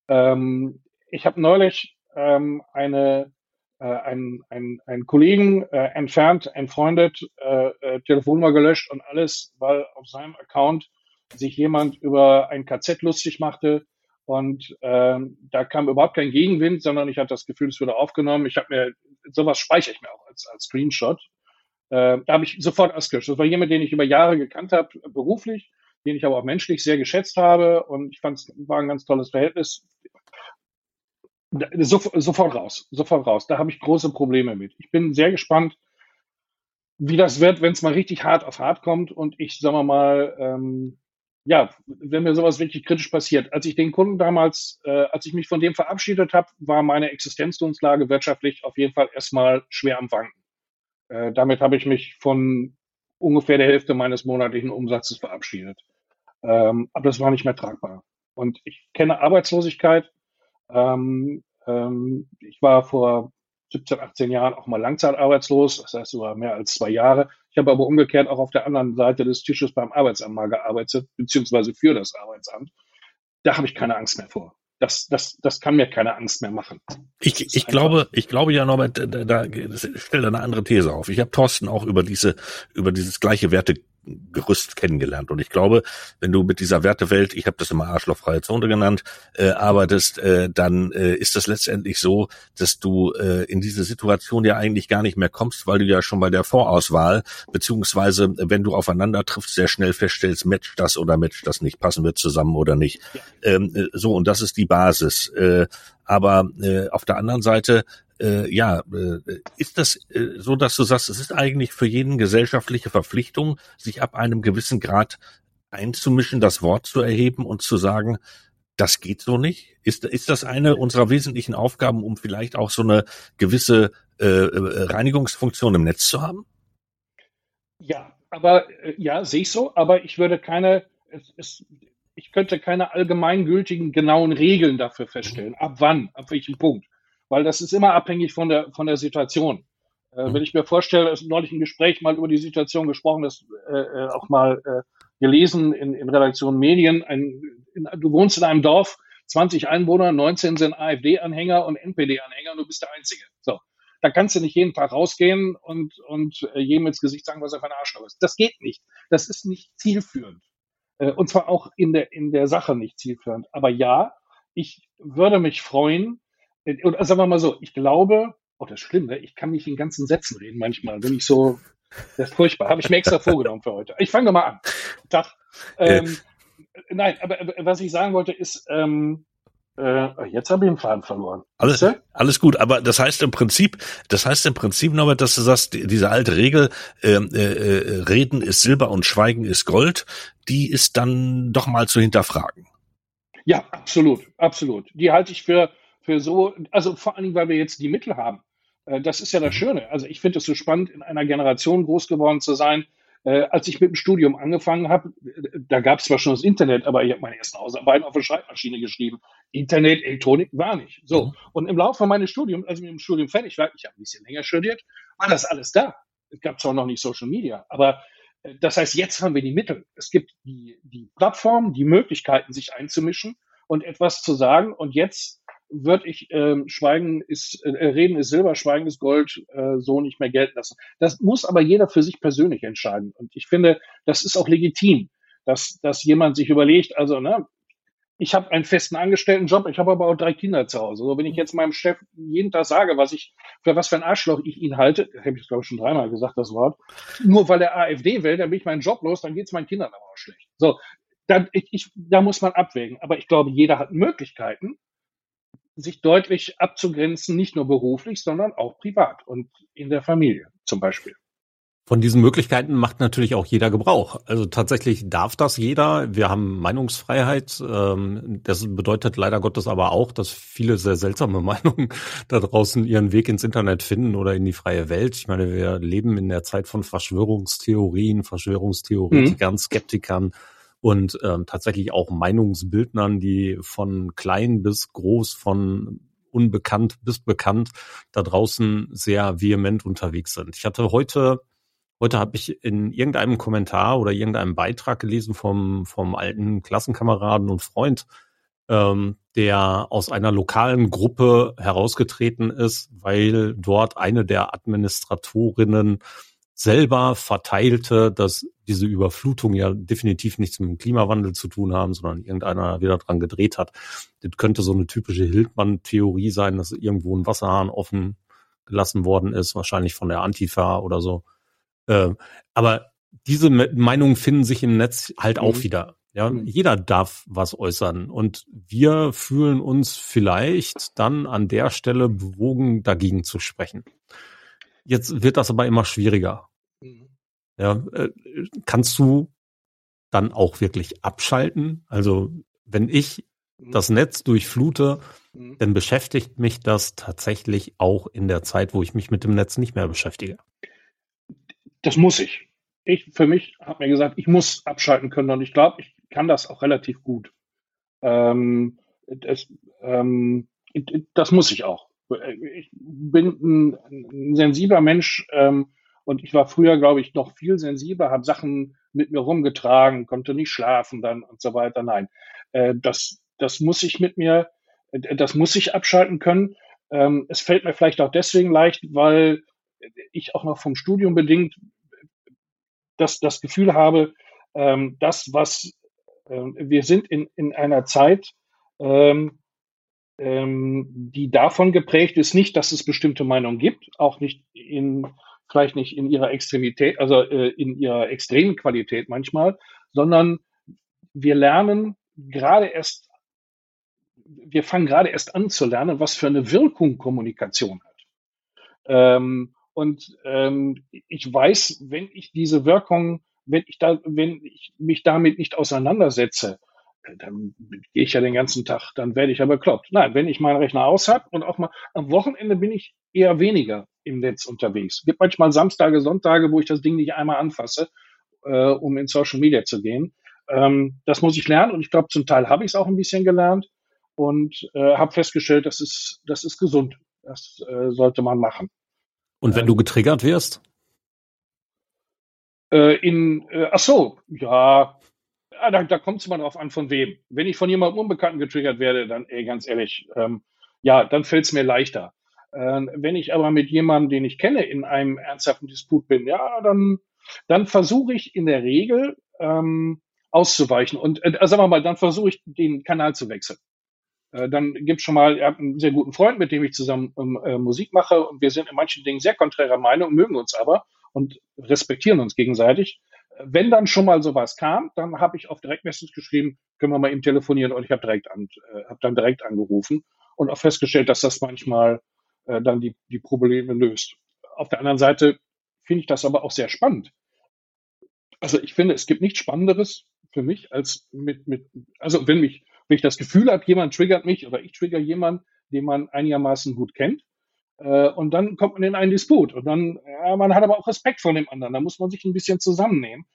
Ähm, ich habe neulich ähm, eine äh, einen, einen, Kollegen äh, entfernt, entfreundet, äh, äh, Telefonnummer gelöscht und alles, weil auf seinem Account sich jemand über ein KZ lustig machte. Und ähm, da kam überhaupt kein Gegenwind, sondern ich hatte das Gefühl, es wurde aufgenommen. Ich habe mir, sowas speichere ich mir auch als, als Screenshot. Äh, da habe ich sofort ausgelöscht. Das war jemand, den ich über Jahre gekannt habe, beruflich, den ich aber auch menschlich sehr geschätzt habe. Und ich fand es war ein ganz tolles Verhältnis. So, sofort raus, sofort raus. Da habe ich große Probleme mit. Ich bin sehr gespannt, wie das wird, wenn es mal richtig hart auf hart kommt und ich, sagen wir mal, ähm, ja, wenn mir sowas wirklich kritisch passiert. Als ich den Kunden damals, äh, als ich mich von dem verabschiedet habe, war meine Existenzgrundlage wirtschaftlich auf jeden Fall erstmal schwer am Wanken. Äh, damit habe ich mich von ungefähr der Hälfte meines monatlichen Umsatzes verabschiedet. Ähm, aber das war nicht mehr tragbar. Und ich kenne Arbeitslosigkeit Ähm, ähm, ich war vor 17, 18 Jahren auch mal langzeitarbeitslos, das heißt sogar mehr als zwei Jahre. Ich habe aber umgekehrt auch auf der anderen Seite des Tisches beim Arbeitsamt mal gearbeitet, beziehungsweise für das Arbeitsamt. Da habe ich keine Angst mehr vor das, das, das kann mir keine Angst mehr machen. Ich, ich glaube, ich glaube ja, Norbert, da, da stell da eine andere These auf. Ich habe Thorsten auch über diese, über dieses gleiche Werte Gerüst kennengelernt. Und ich glaube, wenn du mit dieser Wertewelt, ich habe das immer arschlochfreie Zone genannt, äh, arbeitest, äh, dann äh, ist das letztendlich so, dass du äh, in diese Situation ja eigentlich gar nicht mehr kommst, weil du ja schon bei der Vorauswahl, beziehungsweise wenn du aufeinander triffst, sehr schnell feststellst, matcht das oder matcht das nicht, passen wir zusammen oder nicht. Ja. Ähm, äh, so, und das ist die Basis. Äh, aber äh, auf der anderen Seite äh, ja, äh, ist das äh, so, dass du sagst, es ist eigentlich für jeden gesellschaftliche Verpflichtung, sich ab einem gewissen Grad einzumischen, das Wort zu erheben und zu sagen, das geht so nicht? Ist, ist das eine unserer wesentlichen Aufgaben, um vielleicht auch so eine gewisse äh, äh Reinigungsfunktion im Netz zu haben? Ja, aber äh, ja, sehe ich so, aber ich würde keine, es, es, ich könnte keine allgemeingültigen, genauen Regeln dafür feststellen. Ab wann, ab welchem Punkt weil das ist immer abhängig von der, von der Situation. Äh. Wenn ich mir vorstelle, es ist neulich ein Gespräch mal über die Situation gesprochen, das äh, äh, auch mal äh, gelesen in, in Redaktion Medien. Ein, in, du wohnst in einem Dorf, 20 Einwohner, 19 sind AfD-Anhänger und NPD-Anhänger und du bist der Einzige. So. Da kannst du nicht jeden Tag rausgehen und, und äh, jedem ins Gesicht sagen, was er für ein Arschloch ist. Das geht nicht. Das ist nicht zielführend. Äh, und zwar auch in der, in der Sache nicht zielführend. Aber ja, ich würde mich freuen, und sagen wir mal so, ich glaube, oh, das ist schlimm, ne? ich kann nicht in ganzen Sätzen reden manchmal, wenn ich so, das ist furchtbar, habe ich mir extra vorgenommen für heute. Ich fange mal an. Tag. Ähm, äh. Nein, aber was ich sagen wollte ist, ähm, äh, jetzt habe ich den Faden verloren. Alles, alles gut, aber das heißt im Prinzip, das heißt im Prinzip, Norbert, dass du sagst, diese alte Regel, ähm, äh, äh, Reden ist Silber und Schweigen ist Gold, die ist dann doch mal zu hinterfragen. Ja, absolut, absolut. Die halte ich für, für so, also vor allen Dingen, weil wir jetzt die Mittel haben. Äh, das ist ja das mhm. Schöne. Also ich finde es so spannend, in einer Generation groß geworden zu sein. Äh, als ich mit dem Studium angefangen habe, äh, da gab es zwar schon das Internet, aber ich habe meine ersten Hausarbeiten auf der Schreibmaschine geschrieben. Internet, Elektronik war nicht. So. Mhm. Und im Laufe meines Studiums, als ich mit dem Studium fertig war, ich habe ein bisschen länger studiert, war das alles da. Es gab zwar noch nicht Social Media, aber das heißt, jetzt haben wir die Mittel. Es gibt die, die Plattform, die Möglichkeiten, sich einzumischen und etwas zu sagen. Und jetzt würde ich ähm, Schweigen ist, äh, Reden ist Silber, Schweigen ist Gold äh, so nicht mehr gelten lassen. Das muss aber jeder für sich persönlich entscheiden. Und ich finde, das ist auch legitim, dass, dass jemand sich überlegt, also ne, ich habe einen festen Angestelltenjob, ich habe aber auch drei Kinder zu Hause. So, wenn ich jetzt meinem Chef jeden Tag sage, was ich, für was für ein Arschloch ich ihn halte, habe ich glaube ich schon dreimal gesagt, das Wort, nur weil er AfD will, dann bin ich meinen Job los, dann geht es meinen Kindern aber auch schlecht. So, dann, ich, ich, da muss man abwägen. Aber ich glaube, jeder hat Möglichkeiten, sich deutlich abzugrenzen, nicht nur beruflich, sondern auch privat und in der Familie zum Beispiel. Von diesen Möglichkeiten macht natürlich auch jeder Gebrauch. Also tatsächlich darf das jeder. Wir haben Meinungsfreiheit. Ähm, das bedeutet leider Gottes aber auch, dass viele sehr seltsame Meinungen da draußen ihren Weg ins Internet finden oder in die freie Welt. Ich meine, wir leben in der Zeit von Verschwörungstheorien, Verschwörungstheoretikern, mhm. Skeptikern und ähm, tatsächlich auch Meinungsbildnern, die von klein bis groß, von unbekannt bis bekannt da draußen sehr vehement unterwegs sind. Ich hatte heute Heute habe ich in irgendeinem Kommentar oder irgendeinem Beitrag gelesen vom, vom alten Klassenkameraden und Freund, ähm, der aus einer lokalen Gruppe herausgetreten ist, weil dort eine der Administratorinnen selber verteilte, dass diese Überflutung ja definitiv nichts mit dem Klimawandel zu tun haben, sondern irgendeiner wieder dran gedreht hat. Das könnte so eine typische Hildmann-Theorie sein, dass irgendwo ein Wasserhahn offen gelassen worden ist, wahrscheinlich von der Antifa oder so. Äh, aber diese Meinungen finden sich im Netz halt auch mhm. wieder. Ja, mhm. jeder darf was äußern und wir fühlen uns vielleicht dann an der Stelle bewogen, dagegen zu sprechen. Jetzt wird das aber immer schwieriger. Mhm. Ja, äh, kannst du dann auch wirklich abschalten? Also wenn ich mhm. das Netz durchflute, mhm. dann beschäftigt mich das tatsächlich auch in der Zeit, wo ich mich mit dem Netz nicht mehr beschäftige. Das muss ich. Ich für mich habe mir gesagt, ich muss abschalten können und ich glaube, ich kann das auch relativ gut. Ähm, das, ähm, das muss ich auch. Ich bin ein, ein sensibler Mensch ähm, und ich war früher, glaube ich, noch viel sensibler, habe Sachen mit mir rumgetragen, konnte nicht schlafen dann und so weiter. Nein, äh, das, das muss ich mit mir, äh, das muss ich abschalten können. Ähm, es fällt mir vielleicht auch deswegen leicht, weil ich auch noch vom Studium bedingt das, das Gefühl habe, ähm, das, was äh, wir sind in, in einer Zeit, ähm, ähm, die davon geprägt ist, nicht, dass es bestimmte Meinungen gibt, auch nicht in, vielleicht nicht in ihrer Extremität, also äh, in ihrer extremen Qualität manchmal, sondern wir lernen gerade erst, wir fangen gerade erst an zu lernen, was für eine Wirkung Kommunikation hat. Ähm, und ähm, ich weiß, wenn ich diese Wirkung, wenn ich da, wenn ich mich damit nicht auseinandersetze, dann gehe ich ja den ganzen Tag, dann werde ich ja bekloppt. Nein, wenn ich meinen Rechner aus habe und auch mal am Wochenende bin ich eher weniger im Netz unterwegs. Es gibt manchmal Samstage, Sonntage, wo ich das Ding nicht einmal anfasse, äh, um in Social Media zu gehen. Ähm, das muss ich lernen und ich glaube, zum Teil habe ich es auch ein bisschen gelernt und äh, habe festgestellt, das ist, das ist gesund. Das äh, sollte man machen. Und wenn du getriggert wirst? Äh, in, äh, ach so, ja, da, da kommt es mal drauf an, von wem. Wenn ich von jemandem Unbekannten getriggert werde, dann, ey, ganz ehrlich, ähm, ja, dann fällt es mir leichter. Ähm, wenn ich aber mit jemandem, den ich kenne, in einem ernsthaften Disput bin, ja, dann, dann versuche ich in der Regel ähm, auszuweichen. Und äh, sagen wir mal, dann versuche ich den Kanal zu wechseln. Äh, dann gibt schon mal, er hat einen sehr guten Freund, mit dem ich zusammen ähm, äh, Musik mache und wir sind in manchen Dingen sehr konträrer Meinung, mögen uns aber und respektieren uns gegenseitig. Wenn dann schon mal sowas kam, dann habe ich auf Direktmessage geschrieben, können wir mal eben telefonieren und ich habe direkt an, äh, habe dann direkt angerufen und auch festgestellt, dass das manchmal äh, dann die, die Probleme löst. Auf der anderen Seite finde ich das aber auch sehr spannend. Also ich finde, es gibt nichts Spannenderes für mich als mit, mit, also wenn mich wenn ich das Gefühl habe, jemand triggert mich oder ich trigger jemanden, den man einigermaßen gut kennt, äh, und dann kommt man in einen Disput. Und dann, ja, man hat aber auch Respekt vor dem anderen. Da muss man sich ein bisschen zusammennehmen.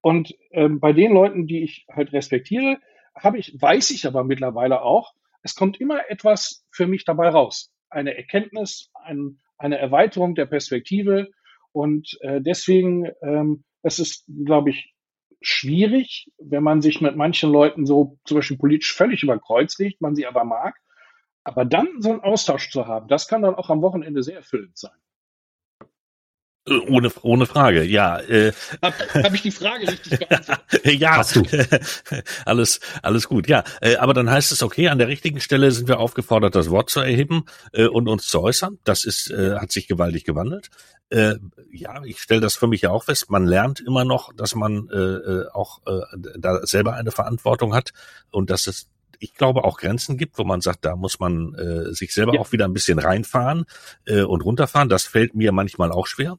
Und ähm, bei den Leuten, die ich halt respektiere, habe ich, weiß ich aber mittlerweile auch, es kommt immer etwas für mich dabei raus. Eine Erkenntnis, ein, eine Erweiterung der Perspektive. Und äh, deswegen, ähm, es ist, glaube ich, schwierig, wenn man sich mit manchen Leuten so zum Beispiel politisch völlig über Kreuz legt, man sie aber mag. Aber dann so einen Austausch zu haben, das kann dann auch am Wochenende sehr erfüllend sein. Ohne, ohne Frage, ja. Äh, Habe hab ich die Frage richtig beantwortet? ja, Hast du. alles, alles gut, ja. Äh, aber dann heißt es, okay, an der richtigen Stelle sind wir aufgefordert, das Wort zu erheben äh, und uns zu äußern. Das ist, äh, hat sich gewaltig gewandelt. Äh, ja, ich stelle das für mich ja auch fest. Man lernt immer noch, dass man äh, äh auch äh, da selber eine Verantwortung hat und dass es ich glaube, auch Grenzen gibt, wo man sagt, da muss man äh, sich selber ja. auch wieder ein bisschen reinfahren äh, und runterfahren. Das fällt mir manchmal auch schwer.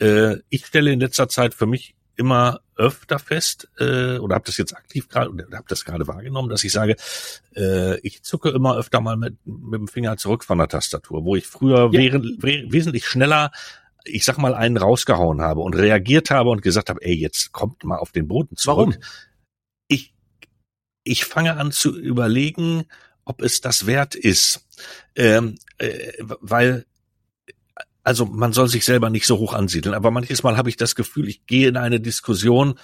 Äh, ich stelle in letzter Zeit für mich immer öfter fest äh, oder habe das jetzt aktiv gerade oder habe das gerade wahrgenommen, dass ich sage, äh, ich zucke immer öfter mal mit, mit dem Finger zurück von der Tastatur, wo ich früher ja. während, wesentlich schneller ich sag mal, einen rausgehauen habe und reagiert habe und gesagt habe, ey, jetzt kommt mal auf den Boden zurück. Warum? Ich fange an zu überlegen, ob es das wert ist. Ähm, äh, weil, also man soll sich selber nicht so hoch ansiedeln, aber manches Mal habe ich das Gefühl, ich gehe in eine Diskussion,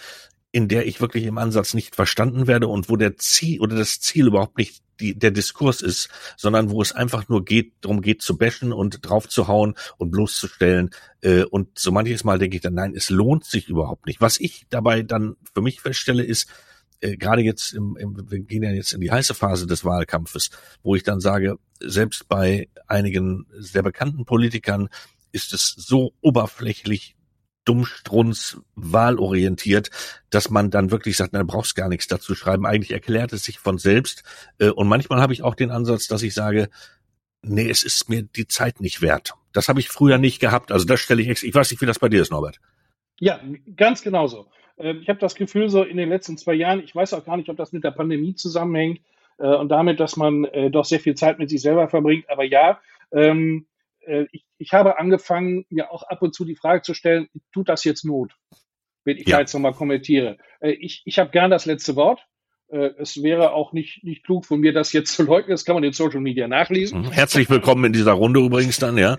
in der ich wirklich im Ansatz nicht verstanden werde und wo der Ziel oder das Ziel überhaupt nicht die, der Diskurs ist, sondern wo es einfach nur geht, darum geht zu bashen und draufzuhauen und bloßzustellen. Äh, und so manches Mal denke ich dann, nein, es lohnt sich überhaupt nicht. Was ich dabei dann für mich feststelle, ist, äh, gerade jetzt im, im, wir gehen ja jetzt in die heiße Phase des Wahlkampfes, wo ich dann sage, selbst bei einigen sehr bekannten Politikern ist es so oberflächlich dummstrunz wahlorientiert, dass man dann wirklich sagt, na, du brauchst gar nichts dazu schreiben. Eigentlich erklärt es sich von selbst. Äh, und manchmal habe ich auch den Ansatz, dass ich sage, nee, es ist mir die Zeit nicht wert. Das habe ich früher nicht gehabt. Also das stelle ich, ich weiß nicht, wie das bei dir ist, Norbert. Ja, ganz genauso. Ähm, ich habe das Gefühl, so in den letzten zwei Jahren, ich weiß auch gar nicht, ob das mit der Pandemie zusammenhängt äh, und damit, dass man äh, doch sehr viel Zeit mit sich selber verbringt. Aber ja, ähm, äh, ich, ich habe angefangen, mir auch ab und zu die Frage zu stellen, tut das jetzt Not? Wenn ich ja. da jetzt nochmal kommentiere. Ich ich habe gern das letzte Wort. Es wäre auch nicht, nicht klug von mir, das jetzt zu leugnen. Das kann man in Social Media nachlesen. Mhm. Herzlich willkommen in dieser Runde übrigens dann, ja.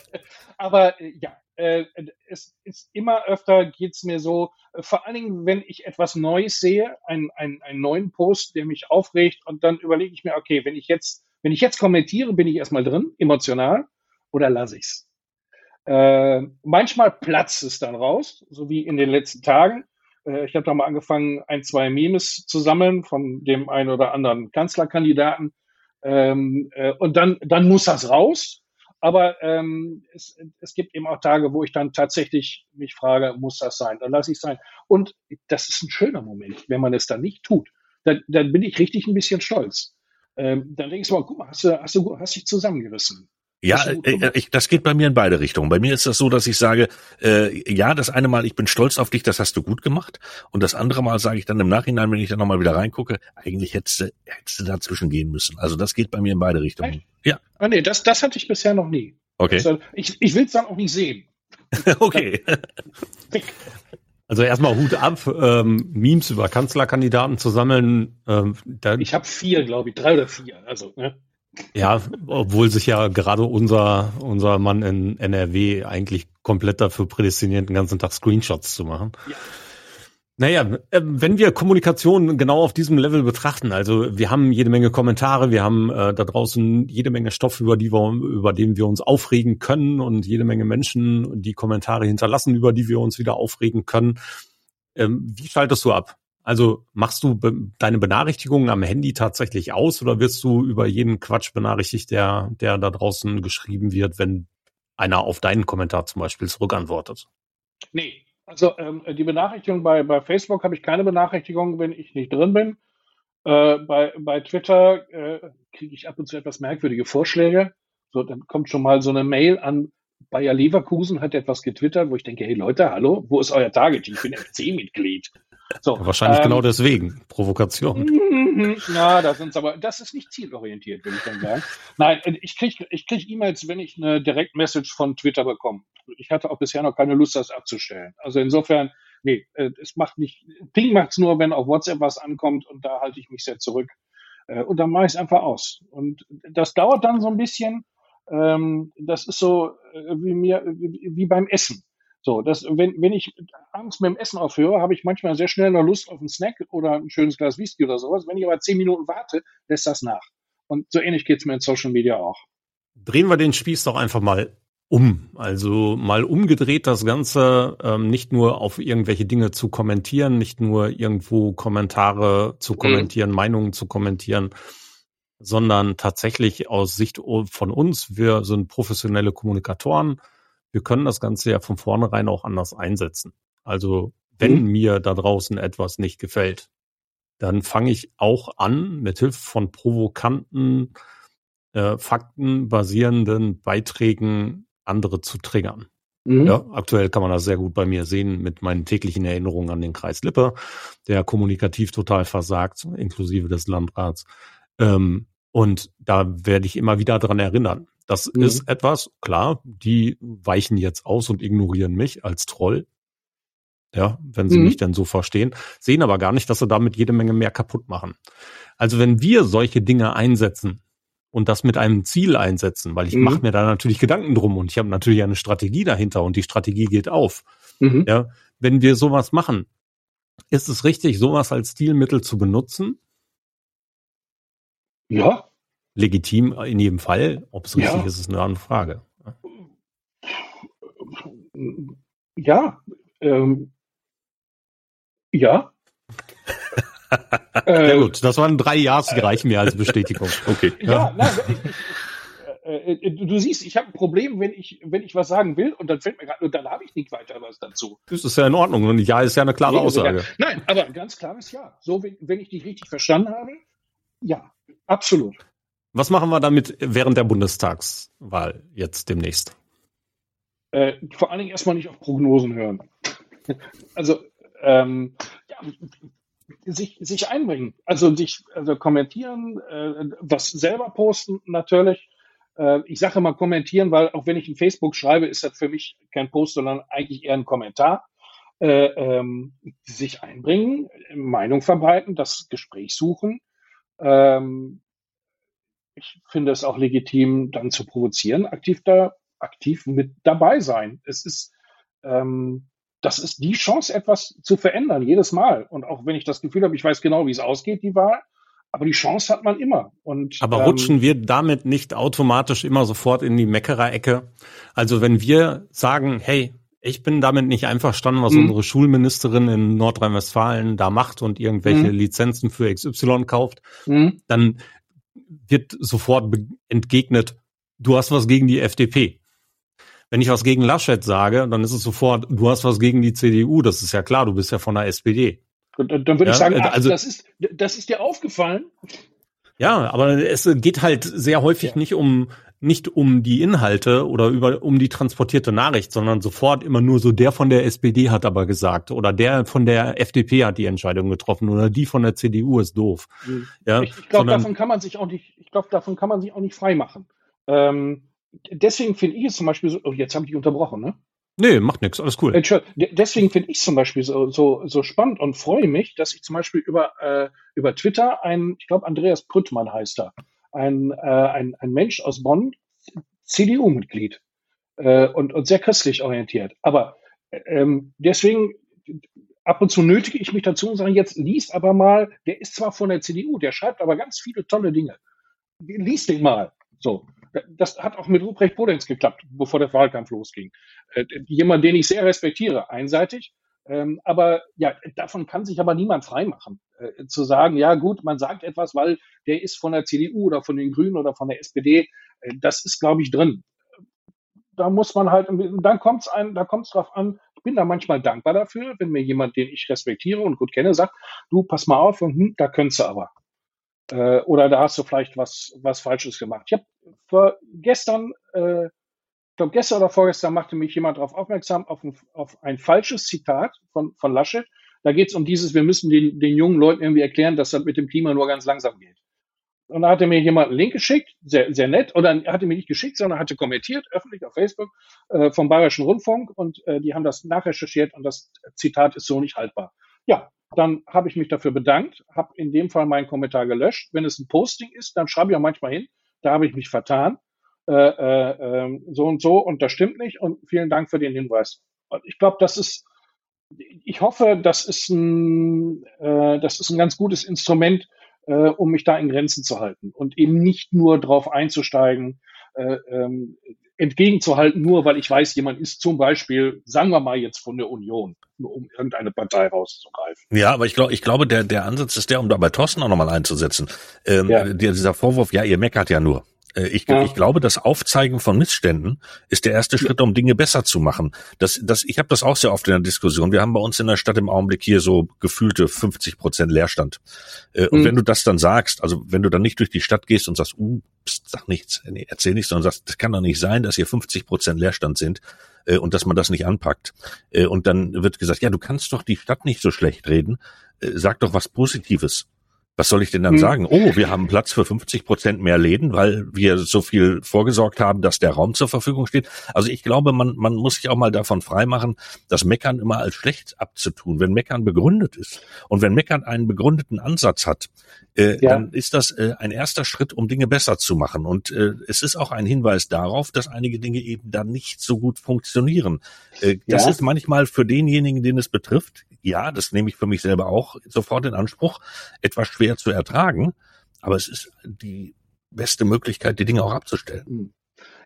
Aber ja, äh, es ist immer öfter geht's mir so, äh, vor allen Dingen, wenn ich etwas Neues sehe, einen, einen, einen neuen Post, der mich aufregt, und dann überlege ich mir, okay, wenn ich jetzt, wenn ich jetzt kommentiere, bin ich erstmal drin, emotional, oder lasse ich's? Äh, manchmal platzt es dann raus, so wie in den letzten Tagen. Äh, ich habe da mal angefangen, ein, zwei Memes zu sammeln von dem einen oder anderen Kanzlerkandidaten. Ähm, äh, und dann, dann muss das raus. Aber ähm, es, es gibt eben auch Tage, wo ich dann tatsächlich mich frage, muss das sein? Dann lasse ich es sein. Und das ist ein schöner Moment, wenn man es dann nicht tut. Dann, dann bin ich richtig ein bisschen stolz. Ähm, dann denke ich mal, guck mal, hast du, hast du hast dich zusammengerissen. Ja, äh, ich, das geht bei mir in beide Richtungen. Bei mir ist das so, dass ich sage, äh, ja, das eine Mal, ich bin stolz auf dich, das hast du gut gemacht. Und das andere Mal sage ich dann im Nachhinein, wenn ich dann nochmal wieder reingucke, eigentlich hättest du, hättest du dazwischen gehen müssen. Also das geht bei mir in beide Richtungen. Echt? Ja. Ah, nee, das, das hatte ich bisher noch nie. Okay. Also, ich ich will es dann auch nicht sehen. okay. Also erstmal Hut ab, ähm, Memes über Kanzlerkandidaten zu sammeln. Ähm, ich habe vier, glaube ich, drei oder vier. Also, ne? Ja, obwohl sich ja gerade unser, unser Mann in NRW eigentlich komplett dafür prädestiniert, den ganzen Tag Screenshots zu machen. Ja. Naja, ähm, wenn wir Kommunikation genau auf diesem Level betrachten, also wir haben jede Menge Kommentare, wir haben äh, da draußen jede Menge Stoff, über die wir, über den wir uns aufregen können und jede Menge Menschen, die Kommentare hinterlassen, über die wir uns wieder aufregen können. Ähm, wie schaltest du ab? Also machst du be deine Benachrichtigungen am Handy tatsächlich aus oder wirst du über jeden Quatsch benachrichtigt, der, der da draußen geschrieben wird, wenn einer auf deinen Kommentar zum Beispiel zurückantwortet? Nee, also ähm, die Benachrichtigung bei, bei Facebook habe ich keine Benachrichtigung, wenn ich nicht drin bin. Äh, bei, bei Twitter äh, kriege ich ab und zu etwas merkwürdige Vorschläge. So, dann kommt schon mal so eine Mail an Bayer Leverkusen hat etwas getwittert, wo ich denke, hey Leute, hallo, wo ist euer Target? Ich bin FC-Mitglied. So, wahrscheinlich ähm, genau deswegen. Provokation. Ja, das sind aber, das ist nicht zielorientiert, würde ich dann sagen. Nein, ich kriege ich krieg E-Mails, wenn ich eine Direktmessage von Twitter bekomme. Ich hatte auch bisher noch keine Lust, das abzustellen. Also insofern, nee, äh, es macht nicht, Ping macht's nur, wenn auf WhatsApp was ankommt und da halte ich mich sehr zurück. Äh, und dann mache ich es einfach aus. Und das dauert dann so ein bisschen. Ähm, das ist so äh, wie mir, wie beim Essen. So, das, wenn, wenn ich abends mit dem Essen aufhöre, habe ich manchmal sehr schnell noch Lust auf einen Snack oder ein schönes Glas Whisky oder sowas. Wenn ich aber zehn Minuten warte, lässt das nach. Und so ähnlich geht's mir in Social Media auch. Drehen wir den Spieß doch einfach mal um. Also mal umgedreht das Ganze, ähm, nicht nur auf irgendwelche Dinge zu kommentieren, nicht nur irgendwo Kommentare zu mhm. kommentieren, mhm. Meinungen zu kommentieren, sondern tatsächlich aus Sicht von uns, wir sind professionelle Kommunikatoren, wir können das Ganze ja von vornherein auch anders einsetzen. Also wenn mhm. mir da draußen etwas nicht gefällt, dann fange ich auch an, mit Hilfe von provokanten, äh, faktenbasierenden Beiträgen andere zu triggern. Mhm. Ja, aktuell kann man das sehr gut bei mir sehen mit meinen täglichen Erinnerungen an den Kreis Lippe, der kommunikativ total versagt, inklusive des Landrats. Ähm, und da werde ich immer wieder dran erinnern. Das mhm. ist etwas, klar, die weichen jetzt aus und ignorieren mich als Troll. Ja, wenn sie mhm. mich dann so verstehen, sehen aber gar nicht, dass sie damit jede Menge mehr kaputt machen. Also wenn wir solche Dinge einsetzen und das mit einem Ziel einsetzen, weil ich mhm. mache mir da natürlich Gedanken drum und ich habe natürlich eine Strategie dahinter und die Strategie geht auf. Mhm. Ja, wenn wir sowas machen, ist es richtig, sowas als Stilmittel zu benutzen? Ja, legitim in jedem Fall. Ob es richtig ja. ist, ist eine andere Frage. Ja, ähm, ja. äh, ja gut, das waren drei Ja's, die reichen mir als Bestätigung. Okay. Ja, ja. Nein, ich, äh, äh, du siehst, ich habe ein Problem, wenn ich, wenn ich was sagen will und dann fällt mir gerade, und dann habe ich nicht weiter was dazu. Das ist ja in Ordnung und Ja ist ja eine klare nee, Aussage. Ja. Nein, aber ein ganz klares Ja. So, wenn, wenn ich dich richtig verstanden habe, ja, absolut. Was machen wir damit während der Bundestagswahl jetzt demnächst? Äh, vor allen Dingen erstmal nicht auf Prognosen hören. also ähm, ja, sich, sich einbringen, also sich also kommentieren, äh, was selber posten natürlich. Äh, ich sage mal kommentieren, weil auch wenn ich in Facebook schreibe, ist das für mich kein Post, sondern eigentlich eher ein Kommentar. äh, ähm, sich einbringen, Meinung verbreiten, das Gespräch suchen. Ähm, ich finde es auch legitim, dann zu provozieren, aktiv da, aktiv mit dabei sein. Es ist, ähm, das ist die Chance, etwas zu verändern, jedes Mal. Und auch wenn ich das Gefühl habe, ich weiß genau, wie es ausgeht, die Wahl, aber die Chance hat man immer. Und, aber ähm, rutschen wir damit nicht automatisch immer sofort in die Meckerer-Ecke? Also wenn wir sagen, hey, ich bin damit nicht einverstanden, was mhm. unsere Schulministerin in Nordrhein-Westfalen da macht und irgendwelche mhm. Lizenzen für XY kauft, mhm. dann wird sofort entgegnet, du hast was gegen die FDP. Wenn ich was gegen Laschet sage, dann ist es sofort, du hast was gegen die CDU. Das ist ja klar, du bist ja von der SPD. Und dann würde ja, ich sagen, ach, also, das, ist, das ist dir aufgefallen. Ja, aber es geht halt sehr häufig ja. nicht um nicht um die Inhalte oder über um die transportierte Nachricht, sondern sofort immer nur so der von der SPD hat aber gesagt oder der von der FDP hat die Entscheidung getroffen oder die von der CDU ist doof. Mhm. Ja, ich, ich glaube, davon kann man sich auch nicht, ich glaube, davon kann man sich auch nicht frei machen. Ähm, deswegen finde ich es zum Beispiel so, oh, jetzt habe ich dich unterbrochen, ne? Nee, macht nichts, alles cool. Deswegen finde ich es zum Beispiel so, so, so spannend und freue mich, dass ich zum Beispiel über, äh, über Twitter ein, ich glaube, Andreas Prüttmann heißt er, ein, äh, ein, ein Mensch aus Bonn, CDU-Mitglied äh, und, und sehr christlich orientiert. Aber ähm, deswegen ab und zu nötige ich mich dazu und sage, jetzt liest aber mal, der ist zwar von der CDU, der schreibt aber ganz viele tolle Dinge. Lies den mal. So. Das hat auch mit Ruprecht Polenz geklappt, bevor der Wahlkampf losging. Äh, jemand, den ich sehr respektiere, einseitig. Ähm, aber ja, davon kann sich aber niemand freimachen. Äh, zu sagen, ja gut, man sagt etwas, weil der ist von der CDU oder von den Grünen oder von der SPD, äh, das ist, glaube ich, drin. Da muss man halt, dann kommt es da kommt es drauf an, ich bin da manchmal dankbar dafür, wenn mir jemand, den ich respektiere und gut kenne, sagt, du, pass mal auf, und, hm, da könntest du aber. Äh, oder da hast du vielleicht was, was Falsches gemacht. Ich habe gestern, äh, ich glaube gestern oder vorgestern machte mich jemand darauf aufmerksam, auf ein, auf ein falsches Zitat von, von Laschet. Da geht es um dieses, wir müssen den, den jungen Leuten irgendwie erklären, dass das mit dem Klima nur ganz langsam geht. Und da hatte mir jemand einen Link geschickt, sehr, sehr nett, oder er hatte mir nicht geschickt, sondern hatte kommentiert, öffentlich auf Facebook, äh, vom Bayerischen Rundfunk und äh, die haben das nachrecherchiert und das Zitat ist so nicht haltbar. Ja, dann habe ich mich dafür bedankt, habe in dem Fall meinen Kommentar gelöscht. Wenn es ein Posting ist, dann schreibe ich auch manchmal hin, da habe ich mich vertan, äh, äh, ähm, so und so und das stimmt nicht und vielen Dank für den Hinweis. Ich glaube, das ist, ich hoffe, das ist ein, äh, das ist ein ganz gutes Instrument, äh, um mich da in Grenzen zu halten und eben nicht nur drauf einzusteigen, äh, ähm, entgegenzuhalten, nur weil ich weiß, jemand ist zum Beispiel, sagen wir mal jetzt von der Union, nur um irgendeine Partei rauszugreifen. Ja, aber ich glaube, ich glaube, der, der Ansatz ist der, um da bei Thorsten auch nochmal einzusetzen. Ähm, ja. Dieser Vorwurf, ja, ihr meckert ja nur. Äh, ich, ja. ich glaube, das Aufzeigen von Missständen ist der erste Schritt, um Dinge besser zu machen. Das, das, ich habe das auch sehr oft in der Diskussion. Wir haben bei uns in der Stadt im Augenblick hier so gefühlte 50 Prozent Leerstand. Äh, und mhm. wenn du das dann sagst, also wenn du dann nicht durch die Stadt gehst und sagst, uh, pst, sag nichts, nee, erzähl nichts, sondern sagst, das kann doch nicht sein, dass hier 50 Prozent Leerstand sind äh, und dass man das nicht anpackt. und dann wird gesagt, ja, du kannst doch die Stadt nicht so schlecht reden. sag doch was Positives. Was soll ich denn dann hm. sagen? Oh, wir haben Platz für 50 Prozent mehr Läden, weil wir so viel vorgesorgt haben, dass der Raum zur Verfügung steht. Also ich glaube, man, man muss sich auch mal davon freimachen, das Meckern immer als schlecht abzutun. Wenn Meckern begründet ist und wenn Meckern einen begründeten Ansatz hat, äh, ja. dann ist das äh, ein erster Schritt, um Dinge besser zu machen. Und äh, es ist auch ein Hinweis darauf, dass einige Dinge eben dann nicht so gut funktionieren. Äh, das ja. ist manchmal für denjenigen, den es betrifft, ja, das nehme ich für mich selber auch sofort in Anspruch, etwas schwer zu ertragen, aber es ist die beste Möglichkeit, die Dinge auch abzustellen. Hm.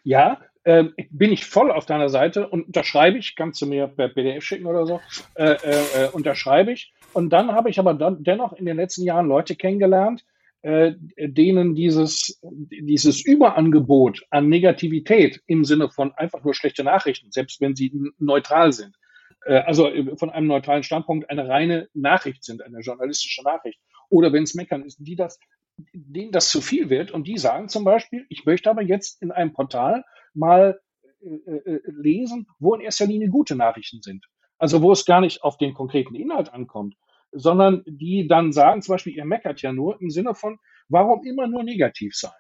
Ja, äh, bin ich voll auf deiner Seite und unterschreibe ich, kannst du mir per PDF schicken oder so, äh, äh, äh, unterschreibe ich. Und dann habe ich aber dann dennoch in den letzten Jahren Leute kennengelernt, äh, denen dieses, dieses Überangebot an Negativität im Sinne von einfach nur schlechte Nachrichten, selbst wenn sie neutral sind, äh, also von einem neutralen Standpunkt eine reine Nachricht sind, eine journalistische Nachricht. Oder wenn es Meckern ist, die das, denen das zu viel wird und die sagen zum Beispiel, ich möchte aber jetzt in einem Portal mal äh, äh, lesen, wo in erster Linie gute Nachrichten sind. Also wo es gar nicht auf den konkreten Inhalt ankommt, sondern die dann sagen zum Beispiel, ihr meckert ja nur im Sinne von, warum immer nur negativ sein?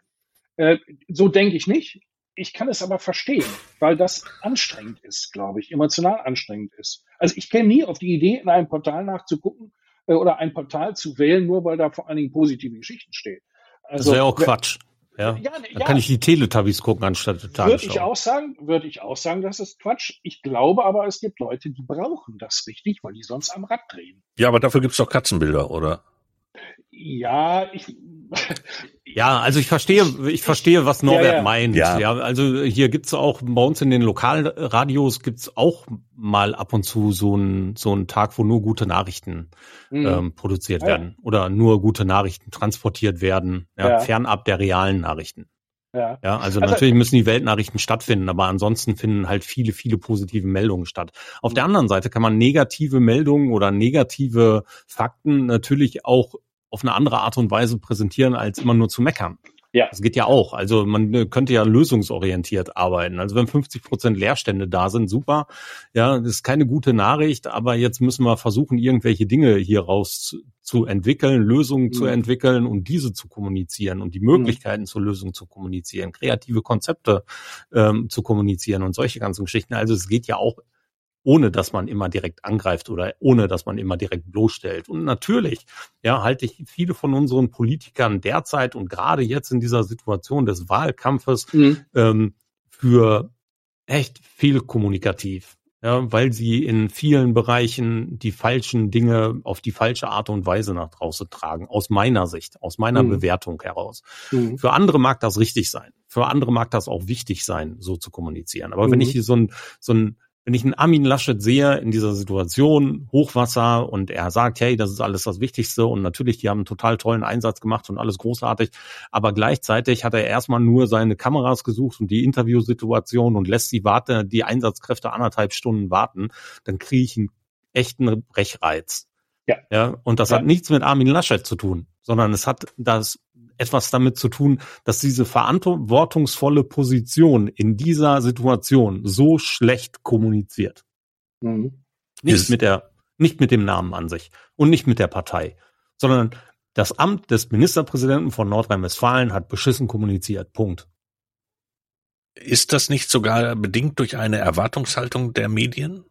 Äh, so denke ich nicht. ich kann es aber verstehen, weil das anstrengend ist, glaube ich, emotional anstrengend ist. Also ich käme nie auf die Idee, in einem Portal nachzugucken äh, oder ein Portal zu wählen, nur weil da vor allen Dingen positive Geschichten stehen. Also, das wäre auch Quatsch. Ja, ja, ne, dann ja. kann ich die Teletubbies gucken anstatt der Tagesschau. Würde ich auch sagen, würde ich auch sagen, das ist Quatsch. Ich glaube aber, es gibt Leute, die brauchen das richtig, weil die sonst am Rad drehen. Ja, aber dafür gibt's doch Katzenbilder, oder? Ja, ich. Ja, also ich verstehe, ich verstehe, was Norbert ja, ja. meint. Ja. ja, also hier gibt's auch bei uns in den Lokalradios gibt's auch mal ab und zu so einen so einen Tag, wo nur gute Nachrichten mhm. ähm, produziert ja. werden oder nur gute Nachrichten transportiert werden, ja, fernab der realen Nachrichten. Ja. ja, also, also natürlich müssen die Weltnachrichten stattfinden, aber ansonsten finden halt viele, viele positive Meldungen statt. Auf der anderen Seite kann man negative Meldungen oder negative Fakten natürlich auch auf eine andere Art und Weise präsentieren, als immer nur zu meckern. Ja. Das geht ja auch. Also man äh, könnte ja lösungsorientiert arbeiten. Also wenn 50 Prozent Leerstände da sind, super. Ja, das ist keine gute Nachricht, aber jetzt müssen wir versuchen, irgendwelche Dinge hier raus zu entwickeln, Lösungen mhm. zu entwickeln und diese zu kommunizieren und die mhm. Möglichkeiten mhm. zur Lösung zu kommunizieren, kreative Konzepte ähm, zu kommunizieren und solche ganzen Geschichten. Also es geht ja auch ohne dass man immer direkt angreift oder ohne dass man immer direkt bloßstellt. Und natürlich, ja, halte ich viele von unseren Politikern derzeit und gerade jetzt in dieser Situation des Wahlkampfes mhm. ähm, für echt viel kommunikativ. Ja, weil sie in vielen Bereichen die falschen Dinge auf die falsche Art und Weise nach draußen tragen, aus meiner Sicht, aus meiner mhm. Bewertung heraus. Mhm. Für andere mag das richtig sein. Für andere mag das auch wichtig sein, so zu kommunizieren. Aber wenn ich hier so ein, so ein wenn ich einen Armin Laschet sehe in dieser Situation, Hochwasser und er sagt, hey, das ist alles das Wichtigste und natürlich, die haben einen total tollen Einsatz gemacht und alles großartig, aber gleichzeitig hat er erstmal nur seine Kameras gesucht und die Interviewsituation und lässt die Warte, die Einsatzkräfte anderthalb Stunden warten, dann kriege ich einen echten Brechreiz. Ja. ja und das ja. hat nichts mit Armin Laschet zu tun, sondern es hat das etwas damit zu tun, dass diese verantwortungsvolle Position in dieser Situation so schlecht kommuniziert. Mhm. Nicht mit der, nicht mit dem Namen an sich und nicht mit der Partei, sondern das Amt des Ministerpräsidenten von Nordrhein-Westfalen hat beschissen kommuniziert. Punkt. Ist das nicht sogar bedingt durch eine Erwartungshaltung der Medien?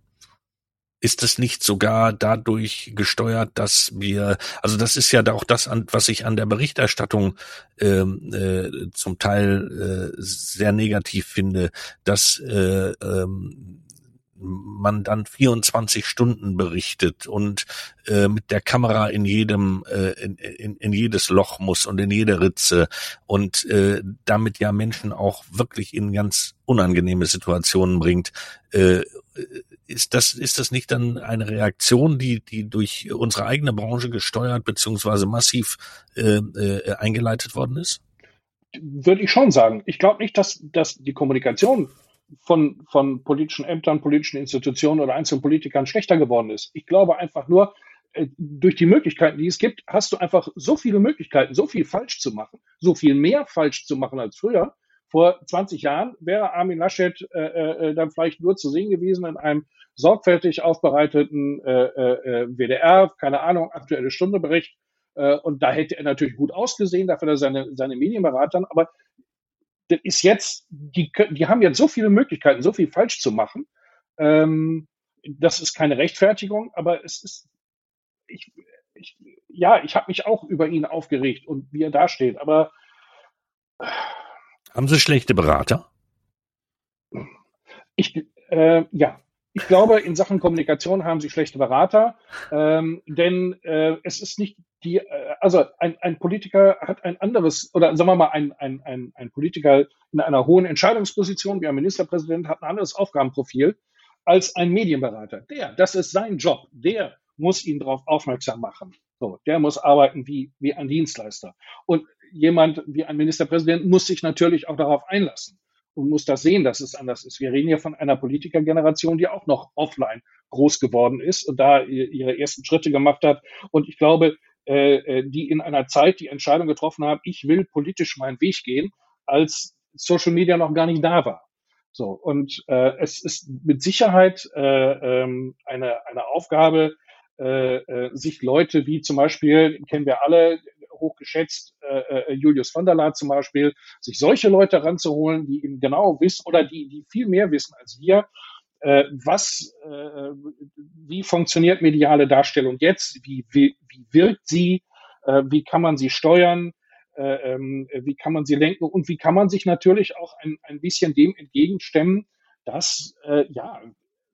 Ist es nicht sogar dadurch gesteuert, dass wir, also das ist ja auch das, was ich an der Berichterstattung ähm, äh, zum Teil äh, sehr negativ finde, dass äh, ähm, man dann 24 Stunden berichtet und äh, mit der Kamera in jedem äh, in, in, in jedes Loch muss und in jede Ritze und äh, damit ja Menschen auch wirklich in ganz unangenehme Situationen bringt. Äh, ist das, ist das nicht dann eine Reaktion, die, die durch unsere eigene Branche gesteuert beziehungsweise massiv äh, äh, eingeleitet worden ist? Würde ich schon sagen. Ich glaube nicht, dass, dass die Kommunikation von, von politischen Ämtern, politischen Institutionen oder einzelnen Politikern schlechter geworden ist. Ich glaube einfach nur, äh, durch die Möglichkeiten, die es gibt, hast du einfach so viele Möglichkeiten, so viel falsch zu machen, so viel mehr falsch zu machen als früher. Vor 20 Jahren wäre Armin Laschet äh, äh, dann vielleicht nur zu sehen gewesen in einem sorgfältig aufbereiteten äh, äh, WDR, keine Ahnung, aktuelle Stundebericht. Äh, und da hätte er natürlich gut ausgesehen, dafür er seine, seine Medienberater. Aber das ist jetzt, die, die haben jetzt so viele Möglichkeiten, so viel falsch zu machen. Ähm, das ist keine Rechtfertigung, aber es ist, ich, ich ja, ich habe mich auch über ihn aufgeregt und wie er dasteht, aber haben Sie schlechte Berater? Ich, äh, ja, ich glaube, in Sachen Kommunikation haben sie schlechte Berater, ähm, denn äh, es ist nicht die, äh, also ein, ein Politiker hat ein anderes, oder sagen wir mal, ein, ein, ein, ein Politiker in einer hohen Entscheidungsposition wie ein Ministerpräsident hat ein anderes Aufgabenprofil als ein Medienberater. Der, das ist sein Job, der muss ihn darauf aufmerksam machen. So, der muss arbeiten wie, wie ein Dienstleister. Und jemand wie ein Ministerpräsident muss sich natürlich auch darauf einlassen und muss das sehen, dass es anders ist. Wir reden hier von einer Politikergeneration, die auch noch offline groß geworden ist und da ihre ersten Schritte gemacht hat. Und ich glaube, äh, äh, die in einer Zeit die Entscheidung getroffen haben, ich will politisch meinen Weg gehen, als Social Media noch gar nicht da war. So und äh, es ist mit Sicherheit äh, ähm, eine eine Aufgabe, äh, äh, sich Leute wie zum Beispiel kennen wir alle hochgeschätzt, äh, Julius von der Laar zum Beispiel, sich solche Leute ranzuholen, die eben genau wissen oder die, die viel mehr wissen als wir, äh, was, äh, wie funktioniert mediale Darstellung jetzt, wie, wie, wie wirkt sie, äh, wie kann man sie steuern, äh, ähm, wie kann man sie lenken? Und wie kann man sich natürlich auch ein, ein bisschen dem entgegenstemmen, dass, äh, ja,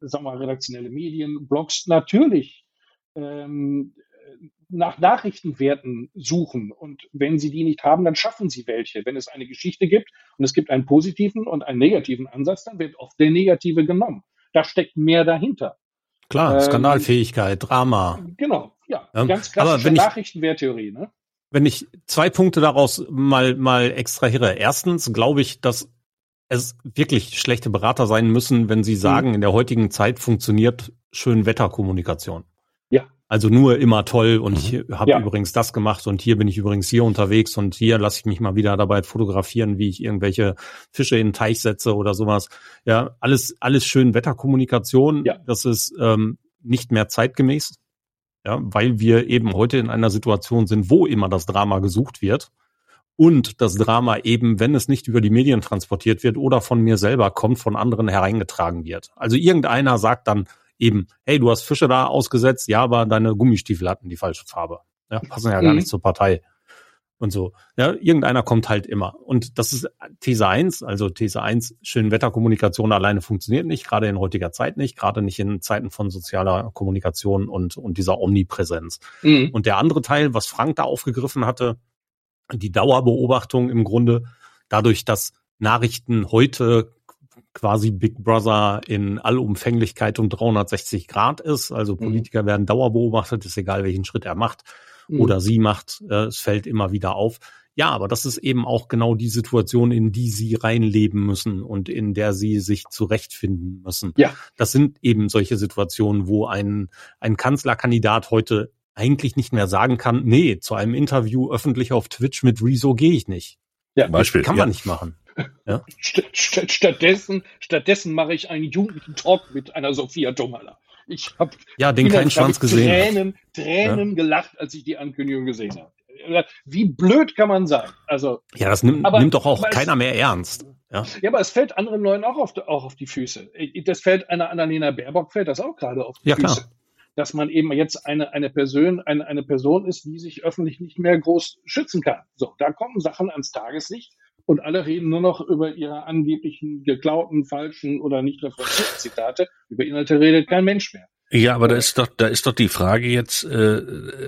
sagen wir mal, redaktionelle Medien, Blogs natürlich ähm, nach Nachrichtenwerten suchen. Und wenn sie die nicht haben, dann schaffen sie welche. Wenn es eine Geschichte gibt und es gibt einen positiven und einen negativen Ansatz, dann wird oft der negative genommen. Da steckt mehr dahinter. Klar, ähm, Skandalfähigkeit, Drama. Genau, ja. ja. Ganz klassische Nachrichtenwerttheorie, ne? Wenn ich zwei Punkte daraus mal, mal extrahiere. Erstens glaube ich, dass es wirklich schlechte Berater sein müssen, wenn sie sagen, mhm. in der heutigen Zeit funktioniert Schönwetterkommunikation. Also nur immer toll und ich mhm. habe ja. übrigens das gemacht und hier bin ich übrigens hier unterwegs und hier lasse ich mich mal wieder dabei fotografieren, wie ich irgendwelche Fische in den Teich setze oder sowas. Ja, alles, alles schön Wetterkommunikation. Ja. Das ist ähm, nicht mehr zeitgemäß ja, weil wir eben heute in einer Situation sind, wo immer das Drama gesucht wird und das Drama eben, wenn es nicht über die Medien transportiert wird oder von mir selber kommt, von anderen hereingetragen wird. Also irgendeiner sagt dann eben, hey, du hast Fische da ausgesetzt, ja, aber deine Gummistiefel hatten die falsche Farbe. Ja, passen ja gar mhm. nicht zur Partei und so. Ja, irgendeiner kommt halt immer. Und das ist These eins. also These eins: Schönwetterkommunikation alleine funktioniert nicht, gerade in heutiger Zeit nicht, gerade nicht in Zeiten von sozialer Kommunikation und, und dieser Omnipräsenz. Mhm. Und der andere Teil, was Frank da aufgegriffen hatte, die Dauerbeobachtung im Grunde, dadurch, dass Nachrichten heute quasi Big Brother in Allumfänglichkeit um 360 Grad ist. Also mhm. Politiker mhm. werden dauerbeobachtet, ist egal, welchen Schritt er macht mhm. oder sie macht. Äh, es fällt immer wieder auf. Ja, aber das ist eben auch genau die Situation, in die sie reinleben müssen und in der sie sich zurechtfinden müssen. Ja. Das sind eben solche Situationen, wo ein, ein Kanzlerkandidat heute eigentlich nicht mehr sagen kann, nee, zu einem Interview öffentlich auf Twitch mit Rezo gehe ich nicht. Ja, Beispiel. Kann man ja. nicht machen. Ja? Stattdessen, stattdessen mache ich einen jugendlichen Talk mit einer Sophia Domala. Ich habe ja, den keinen Schwanz gesehen. Tränen, Tränen ja. gelacht, als ich die Ankündigung gesehen habe. Wie blöd kann man sein? Also ja, das nimmt, aber, nimmt doch auch keiner es, mehr ernst. Ja. ja, aber es fällt anderen Leuten auch auf, auch auf die Füße. Das fällt einer Annalena Baerbock fällt das auch gerade auf die ja, Füße. Klar. Dass man eben jetzt eine, eine Person, eine, eine Person ist, die sich öffentlich nicht mehr groß schützen kann. So, da kommen Sachen ans Tageslicht und alle reden nur noch über ihre angeblichen geklauten, falschen oder nicht reflektierten Zitate. Über Inhalte redet kein Mensch mehr. Ja, aber da ist doch, da ist doch die Frage jetzt, äh,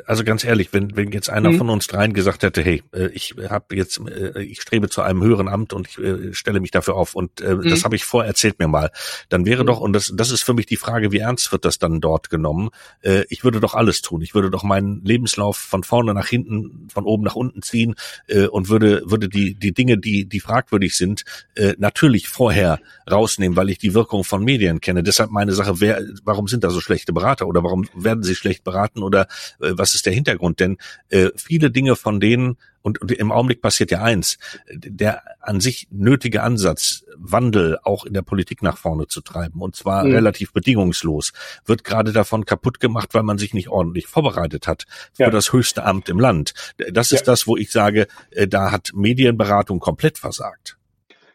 also ganz ehrlich, wenn, wenn jetzt einer mhm. von uns dreien gesagt hätte, hey, äh, ich habe jetzt, äh, ich strebe zu einem höheren Amt und ich äh, stelle mich dafür auf und äh, mhm. das habe ich vor, erzählt mir mal, dann wäre mhm. doch, und das, das ist für mich die Frage, wie ernst wird das dann dort genommen? Äh, ich würde doch alles tun. Ich würde doch meinen Lebenslauf von vorne nach hinten, von oben nach unten ziehen äh, und würde, würde die, die Dinge, die, die fragwürdig sind, äh, natürlich vorher rausnehmen, weil ich die Wirkung von Medien kenne. Deshalb meine Sache, wer, warum sind da so schlecht schlechte Berater oder warum werden sie schlecht beraten oder äh, was ist der Hintergrund? Denn äh, viele Dinge von denen, und, und im Augenblick passiert ja eins, der an sich nötige Ansatz, Wandel auch in der Politik nach vorne zu treiben, und zwar mhm. relativ bedingungslos, wird gerade davon kaputt gemacht, weil man sich nicht ordentlich vorbereitet hat für ja. das höchste Amt im Land. Das ist ja. das, wo ich sage, äh, da hat Medienberatung komplett versagt.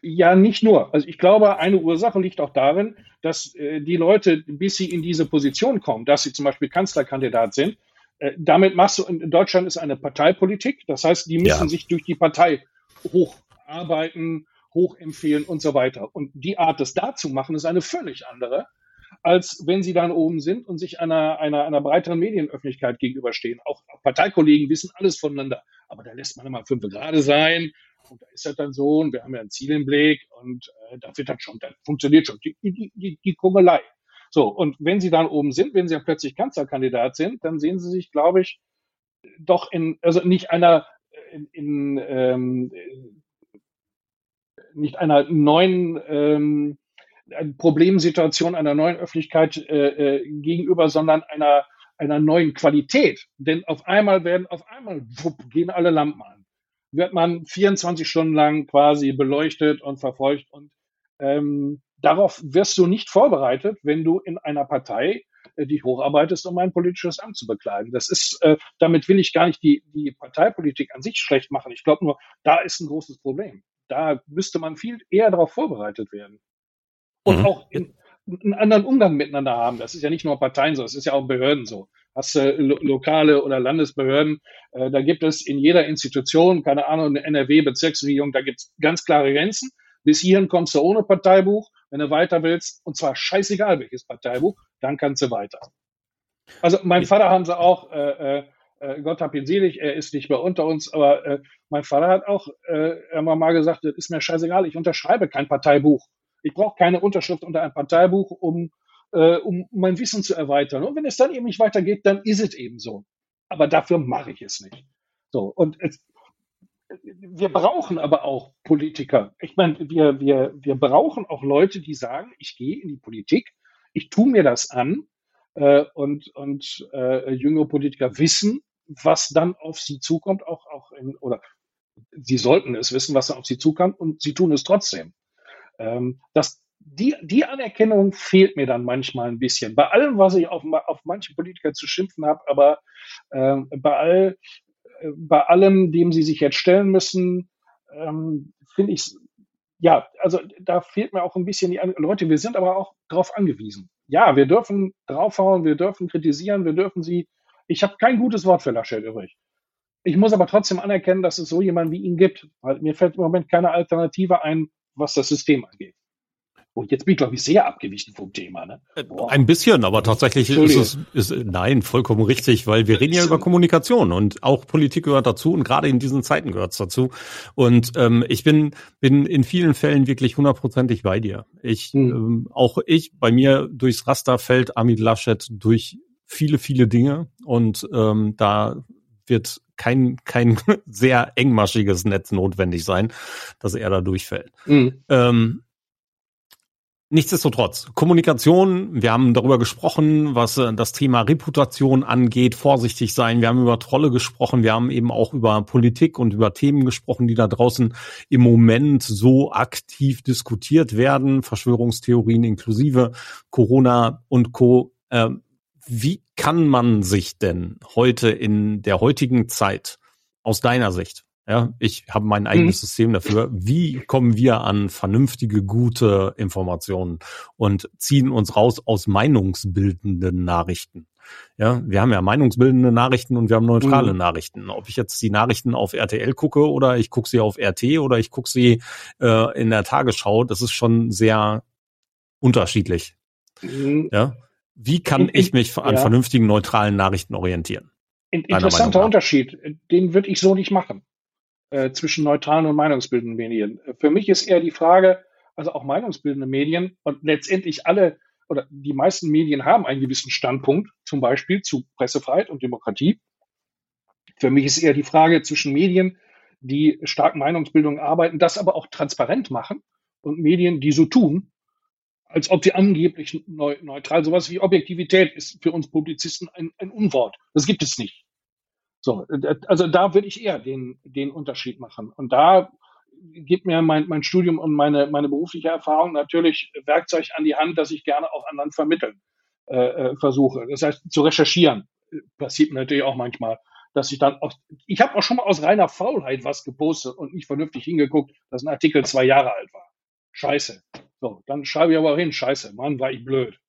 Ja, nicht nur. Also ich glaube, eine Ursache liegt auch darin, dass äh, die Leute, bis sie in diese Position kommen, dass sie zum Beispiel Kanzlerkandidat sind, äh, damit machst du, in Deutschland ist eine Parteipolitik, das heißt, die müssen ja. sich durch die Partei hocharbeiten, hochempfehlen und so weiter. Und die Art, das da zu machen, ist eine völlig andere, als wenn sie dann oben sind und sich einer, einer, einer breiteren Medienöffentlichkeit gegenüberstehen. Auch Parteikollegen wissen alles voneinander. Aber da lässt man immer fünf gerade sein und da ist das dann so und wir haben ja ein Ziel im Blick und äh, da wird das schon, das funktioniert schon, die, die, die, die Kummelei. So, und wenn sie dann oben sind, wenn sie ja plötzlich Kanzlerkandidat sind, dann sehen sie sich, glaube ich, doch in, also nicht einer, in, in ähm, nicht einer neuen ähm, Problemsituation, einer neuen Öffentlichkeit äh, äh, gegenüber, sondern einer, einer neuen Qualität. Denn auf einmal werden, auf einmal wupp, gehen alle Lampen an wird man 24 Stunden lang quasi beleuchtet und verfolgt und ähm, darauf wirst du nicht vorbereitet, wenn du in einer Partei äh, dich hocharbeitest, um ein politisches Amt zu bekleiden. Das ist, äh, damit will ich gar nicht die, die Parteipolitik an sich schlecht machen. Ich glaube nur, da ist ein großes Problem. Da müsste man viel eher darauf vorbereitet werden. Und mhm. auch in, einen anderen Umgang miteinander haben. Das ist ja nicht nur Parteien so, das ist ja auch Behörden so. Hast du lo lokale oder Landesbehörden, äh, da gibt es in jeder Institution, keine Ahnung, eine NRW-Bezirksregierung, da gibt es ganz klare Grenzen. Bis hierhin kommst du ohne Parteibuch. Wenn du weiter willst, und zwar scheißegal welches Parteibuch, dann kannst du weiter. Also mein Vater haben sie auch, äh, äh, Gott hab ihn selig, er ist nicht mehr unter uns, aber äh, mein Vater hat auch äh, immer mal gesagt, das ist mir scheißegal, ich unterschreibe kein Parteibuch. Ich brauche keine Unterschrift unter ein Parteibuch, um, äh, um mein Wissen zu erweitern. Und wenn es dann eben nicht weitergeht, dann ist es eben so. Aber dafür mache ich es nicht. So, und es, wir brauchen aber auch Politiker. Ich meine, wir, wir, wir brauchen auch Leute, die sagen, ich gehe in die Politik, ich tue mir das an äh, und, und äh, jüngere Politiker wissen, was dann auf sie zukommt, auch, auch in, oder sie sollten es wissen, was dann auf sie zukommt und sie tun es trotzdem. Ähm, das, die, die Anerkennung fehlt mir dann manchmal ein bisschen. Bei allem, was ich auf, auf manche Politiker zu schimpfen habe, aber äh, bei, all, äh, bei allem, dem sie sich jetzt stellen müssen, ähm, finde ich ja, also da fehlt mir auch ein bisschen die An Leute, wir sind aber auch darauf angewiesen. Ja, wir dürfen draufhauen, wir dürfen kritisieren, wir dürfen sie. Ich habe kein gutes Wort für Laschet übrig. Ich muss aber trotzdem anerkennen, dass es so jemanden wie ihn gibt. Weil mir fällt im Moment keine Alternative ein, was das System angeht. Und jetzt bin ich, glaube ich, sehr abgewichen vom Thema. Ne? Äh, ein bisschen, aber tatsächlich ist es ist, nein, vollkommen richtig, weil wir reden ja über Kommunikation und auch Politik gehört dazu und gerade in diesen Zeiten gehört es dazu. Und ähm, ich bin, bin in vielen Fällen wirklich hundertprozentig bei dir. Ich, hm. ähm, auch ich, bei mir durchs Raster fällt Amit Laschet durch viele, viele Dinge und ähm, da wird kein, kein sehr engmaschiges Netz notwendig sein, dass er da durchfällt. Mhm. Ähm, Nichtsdestotrotz, Kommunikation, wir haben darüber gesprochen, was äh, das Thema Reputation angeht, vorsichtig sein, wir haben über Trolle gesprochen, wir haben eben auch über Politik und über Themen gesprochen, die da draußen im Moment so aktiv diskutiert werden, Verschwörungstheorien inklusive Corona und Co. Äh, wie kann man sich denn heute in der heutigen Zeit aus deiner Sicht ja, ich habe mein eigenes mhm. System dafür. Wie kommen wir an vernünftige, gute Informationen und ziehen uns raus aus meinungsbildenden Nachrichten? Ja, wir haben ja meinungsbildende Nachrichten und wir haben neutrale mhm. Nachrichten. Ob ich jetzt die Nachrichten auf RTL gucke oder ich gucke sie auf RT oder ich gucke sie äh, in der Tagesschau, das ist schon sehr unterschiedlich. Mhm. Ja, wie kann ich mich an ja. vernünftigen neutralen Nachrichten orientieren? Interessanter Unterschied. Den würde ich so nicht machen äh, zwischen neutralen und meinungsbildenden Medien. Für mich ist eher die Frage, also auch meinungsbildende Medien und letztendlich alle oder die meisten Medien haben einen gewissen Standpunkt, zum Beispiel zu Pressefreiheit und Demokratie. Für mich ist eher die Frage zwischen Medien, die stark Meinungsbildung arbeiten, das aber auch transparent machen und Medien, die so tun, als ob sie angeblich neutral, sowas wie Objektivität ist für uns Publizisten ein, ein Unwort. Das gibt es nicht. So, äh, also da würde ich eher den, den Unterschied machen. Und da gibt mir mein, mein Studium und meine, meine berufliche Erfahrung natürlich Werkzeug an die Hand, dass ich gerne auch anderen vermitteln äh, äh versuche. Das heißt, zu recherchieren passiert mir natürlich auch manchmal, dass ich dann auch, ich habe auch schon mal aus reiner Faulheit was gepostet und nicht vernünftig hingeguckt, dass ein Artikel zwei Jahre alt war. Scheiße. So, dann schreibe ich aber auch hin, scheiße, Mann, war ich blöd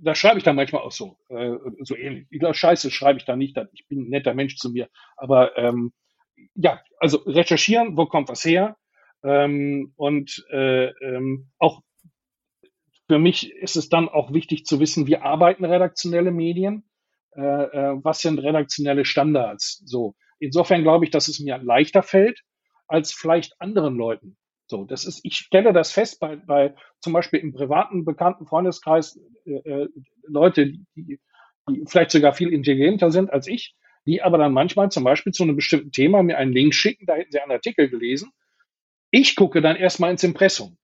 da schreibe ich dann manchmal auch so, äh, so ähnlich. Ich glaube, Scheiße schreibe ich da nicht, ich bin ein netter Mensch zu mir. Aber ähm, ja, also recherchieren, wo kommt was her? Ähm, und äh, ähm, auch für mich ist es dann auch wichtig zu wissen, wie arbeiten redaktionelle Medien, äh, äh, was sind redaktionelle Standards. So, insofern glaube ich, dass es mir leichter fällt als vielleicht anderen Leuten. So, das ist, ich stelle das fest bei, bei zum Beispiel im privaten, bekannten Freundeskreis äh, äh, Leute, die, die vielleicht sogar viel intelligenter sind als ich, die aber dann manchmal zum Beispiel zu einem bestimmten Thema mir einen Link schicken, da hätten sie einen Artikel gelesen. Ich gucke dann erstmal ins Impressum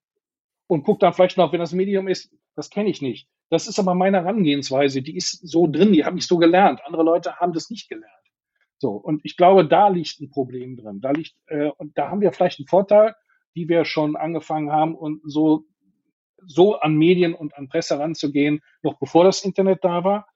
und gucke dann vielleicht noch, wenn das Medium ist, das kenne ich nicht. Das ist aber meine Herangehensweise, die ist so drin, die habe ich so gelernt. Andere Leute haben das nicht gelernt. So, und ich glaube, da liegt ein Problem drin. Da liegt, äh, und da haben wir vielleicht einen Vorteil, die wir schon angefangen haben und so, so an Medien und an Presse ranzugehen, noch bevor das Internet da war.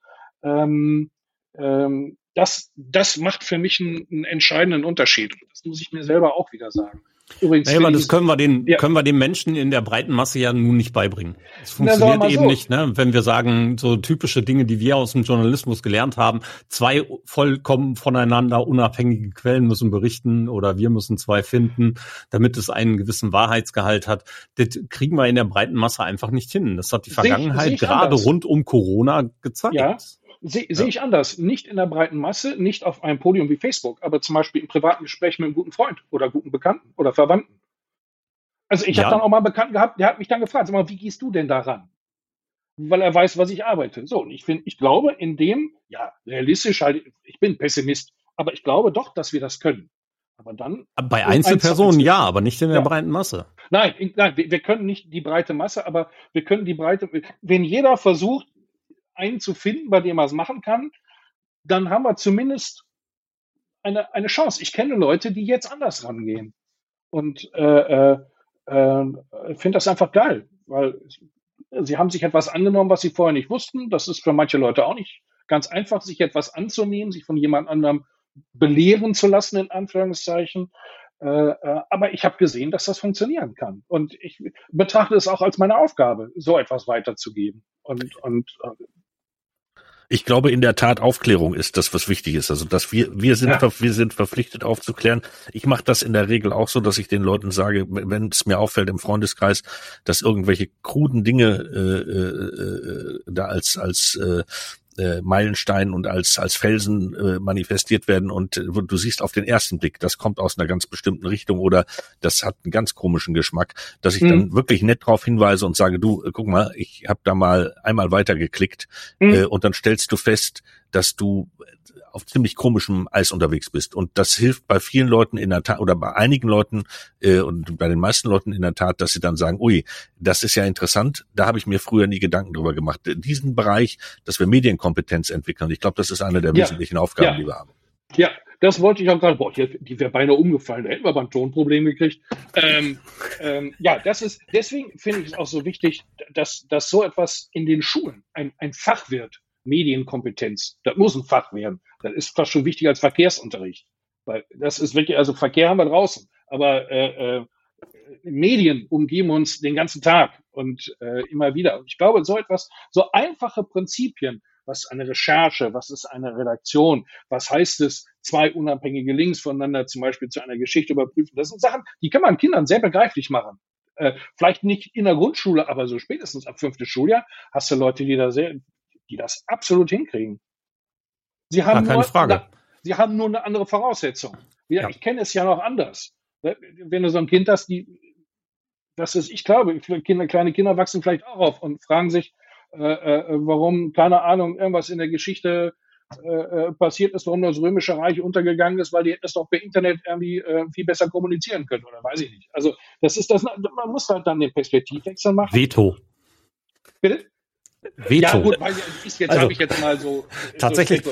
Ähm, ähm, das, das macht für mich einen, einen entscheidenden Unterschied. Das muss ich mir selber auch wieder sagen. Übrigens, naja, aber das können wir den, ja. können wir den Menschen in der breiten Masse ja nun nicht beibringen. Das funktioniert Na, eben so. nicht, ne? Wenn wir sagen, so typische Dinge, die wir aus dem Journalismus gelernt haben, zwei vollkommen voneinander unabhängige Quellen müssen berichten oder wir müssen zwei finden, damit es einen gewissen Wahrheitsgehalt hat. Das kriegen wir in der breiten Masse einfach nicht hin. Das hat die Vergangenheit gerade anders. rund um Corona gezeigt. Ja. Sehe ja. seh ich anders. Nicht in der breiten Masse, nicht auf einem Podium wie Facebook, aber zum Beispiel im privaten Gespräch mit einem guten Freund oder guten Bekannten oder Verwandten. Also ich ja. habe dann auch mal einen Bekannten gehabt, der hat mich dann gefragt, sag mal, wie gehst du denn daran? Weil er weiß, was ich arbeite. So, und ich finde, ich glaube, in dem, ja, realistisch halt, ich bin Pessimist, aber ich glaube doch, dass wir das können. Aber dann. Bei Einzelpersonen ja, aber nicht in der ja. breiten Masse. Nein, nein, wir, wir, können nicht die breite Masse, aber wir können die breite, wenn jeder versucht, einen zu finden, bei dem man es machen kann, dann haben wir zumindest eine, eine Chance. Ich kenne Leute, die jetzt anders rangehen. Und äh, äh, äh, finde das einfach geil, weil sie haben sich etwas angenommen, was sie vorher nicht wussten. Das ist für manche Leute auch nicht ganz einfach, sich etwas anzunehmen, sich von jemand anderem belehren zu lassen, in Anführungszeichen. Äh, äh, aber ich habe gesehen, dass das funktionieren kann. Und ich betrachte es auch als meine Aufgabe, so etwas weiterzugeben. Und, und äh, ich glaube in der Tat Aufklärung ist das, was wichtig ist. Also dass wir wir sind ja. wir sind verpflichtet aufzuklären. Ich mache das in der Regel auch so, dass ich den Leuten sage, wenn es mir auffällt im Freundeskreis, dass irgendwelche kruden Dinge äh, äh, äh da als als äh, äh, Meilenstein und als als Felsen äh, manifestiert werden und äh, du siehst auf den ersten Blick, das kommt aus einer ganz bestimmten Richtung oder das hat einen ganz komischen Geschmack, dass ich mhm. dann wirklich nett drauf hinweise und sage, du, äh, guck mal, ich habe da mal einmal weitergeklickt mhm. äh, und dann stellst du fest, dass du auf ziemlich komischem Eis unterwegs bist. Und das hilft bei vielen Leuten in der Tat oder bei einigen Leuten äh, und bei den meisten Leuten in der Tat, dass sie dann sagen, ui, das ist ja interessant, da habe ich mir früher nie Gedanken drüber gemacht. Diesen Bereich, dass wir Medienkompetenz entwickeln, ich glaube, das ist eine der ja. wesentlichen Aufgaben, ja. die wir haben. Ja, das wollte ich auch gerade. Boah, die, die wäre beinahe umgefallen. Da hätten wir ein Tonproblem gekriegt. Ähm, ähm, ja, das ist, deswegen finde ich es auch so wichtig, dass, dass so etwas in den Schulen ein, ein Fach wird. Medienkompetenz. Das muss ein Fach werden. Das ist fast schon wichtiger als Verkehrsunterricht. Weil das ist wirklich, also Verkehr haben wir draußen, aber äh, äh, Medien umgeben uns den ganzen Tag und äh, immer wieder. Und ich glaube, so etwas, so einfache Prinzipien, was ist eine Recherche, was ist eine Redaktion, was heißt es, zwei unabhängige Links voneinander zum Beispiel zu einer Geschichte überprüfen. Das sind Sachen, die kann man Kindern sehr begreiflich machen. Äh, vielleicht nicht in der Grundschule, aber so spätestens ab fünfte Schuljahr hast du Leute, die da sehr, die das absolut hinkriegen. Sie haben, keine nur. Na, sie haben nur eine andere Voraussetzung. Ja, ja. Ich kenne es ja noch anders. Wenn du so ein Kind hast, die, das ist, ich glaube, Kinder, kleine Kinder wachsen vielleicht auch auf und fragen sich, äh, äh, warum, keine Ahnung, irgendwas in der Geschichte äh, äh, passiert ist, warum das Römische Reich untergegangen ist, weil die das doch per Internet irgendwie äh, viel besser kommunizieren können, oder weiß ich nicht. Also das ist das, man muss halt dann den Perspektivwechsel machen. Veto. Bitte? Veto. Ja, gut, ich jetzt also, habe ich jetzt mal so. Tatsächlich. So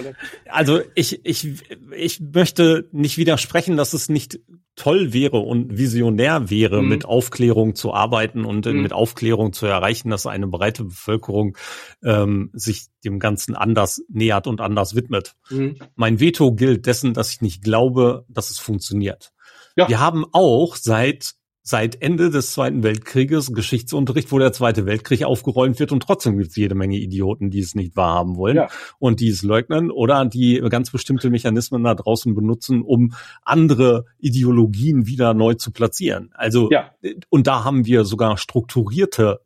also ich, ich, ich möchte nicht widersprechen, dass es nicht toll wäre und visionär wäre, mhm. mit Aufklärung zu arbeiten und mhm. mit Aufklärung zu erreichen, dass eine breite Bevölkerung ähm, sich dem Ganzen anders nähert und anders widmet. Mhm. Mein Veto gilt dessen, dass ich nicht glaube, dass es funktioniert. Ja. Wir haben auch seit seit Ende des Zweiten Weltkrieges Geschichtsunterricht, wo der Zweite Weltkrieg aufgeräumt wird und trotzdem gibt es jede Menge Idioten, die es nicht wahrhaben wollen ja. und die es leugnen oder die ganz bestimmte Mechanismen da draußen benutzen, um andere Ideologien wieder neu zu platzieren. Also ja. und da haben wir sogar strukturierte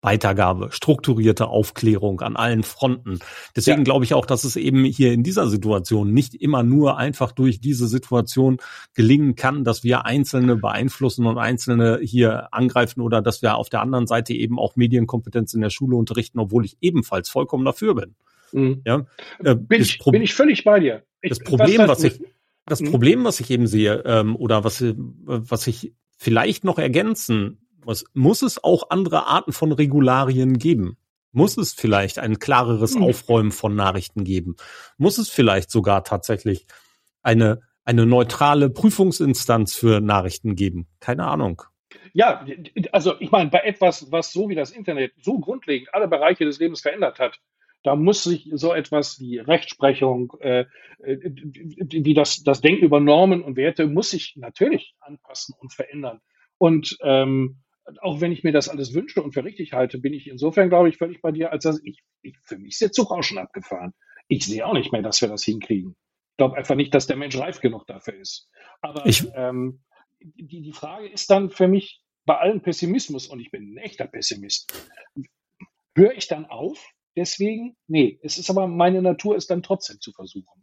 Weitergabe, strukturierte Aufklärung an allen Fronten. Deswegen ja. glaube ich auch, dass es eben hier in dieser Situation nicht immer nur einfach durch diese Situation gelingen kann, dass wir Einzelne beeinflussen und Einzelne hier angreifen oder dass wir auf der anderen Seite eben auch Medienkompetenz in der Schule unterrichten, obwohl ich ebenfalls vollkommen dafür bin. Mhm. Ja, äh, bin, ich, bin ich völlig bei dir. Ich, das Problem, was, was ich, das mhm. Problem, was ich eben sehe, ähm, oder was, was ich vielleicht noch ergänzen muss, muss es auch andere Arten von Regularien geben? Muss es vielleicht ein klareres hm. Aufräumen von Nachrichten geben? Muss es vielleicht sogar tatsächlich eine, eine neutrale Prüfungsinstanz für Nachrichten geben? Keine Ahnung. Ja, also ich meine, bei etwas, was so wie das Internet so grundlegend alle Bereiche des Lebens verändert hat, Da muss sich so etwas wie Rechtsprechung, äh, äh, wie das, das Denken über Normen und Werte, muss sich natürlich anpassen und verändern. Und ähm, auch wenn ich mir das alles wünsche und für richtig halte, bin ich insofern, glaube ich, völlig bei dir, als dass ich, ich für mich ist der Zug auch schon abgefahren. Ich sehe auch nicht mehr, dass wir das hinkriegen. Ich glaube einfach nicht, dass der Mensch reif genug dafür ist. Aber ich, ähm, die, die Frage ist dann für mich bei allem Pessimismus, und ich bin ein echter Pessimist, höre ich dann auf? Deswegen? Nee, es ist aber meine Natur, es dann trotzdem zu versuchen.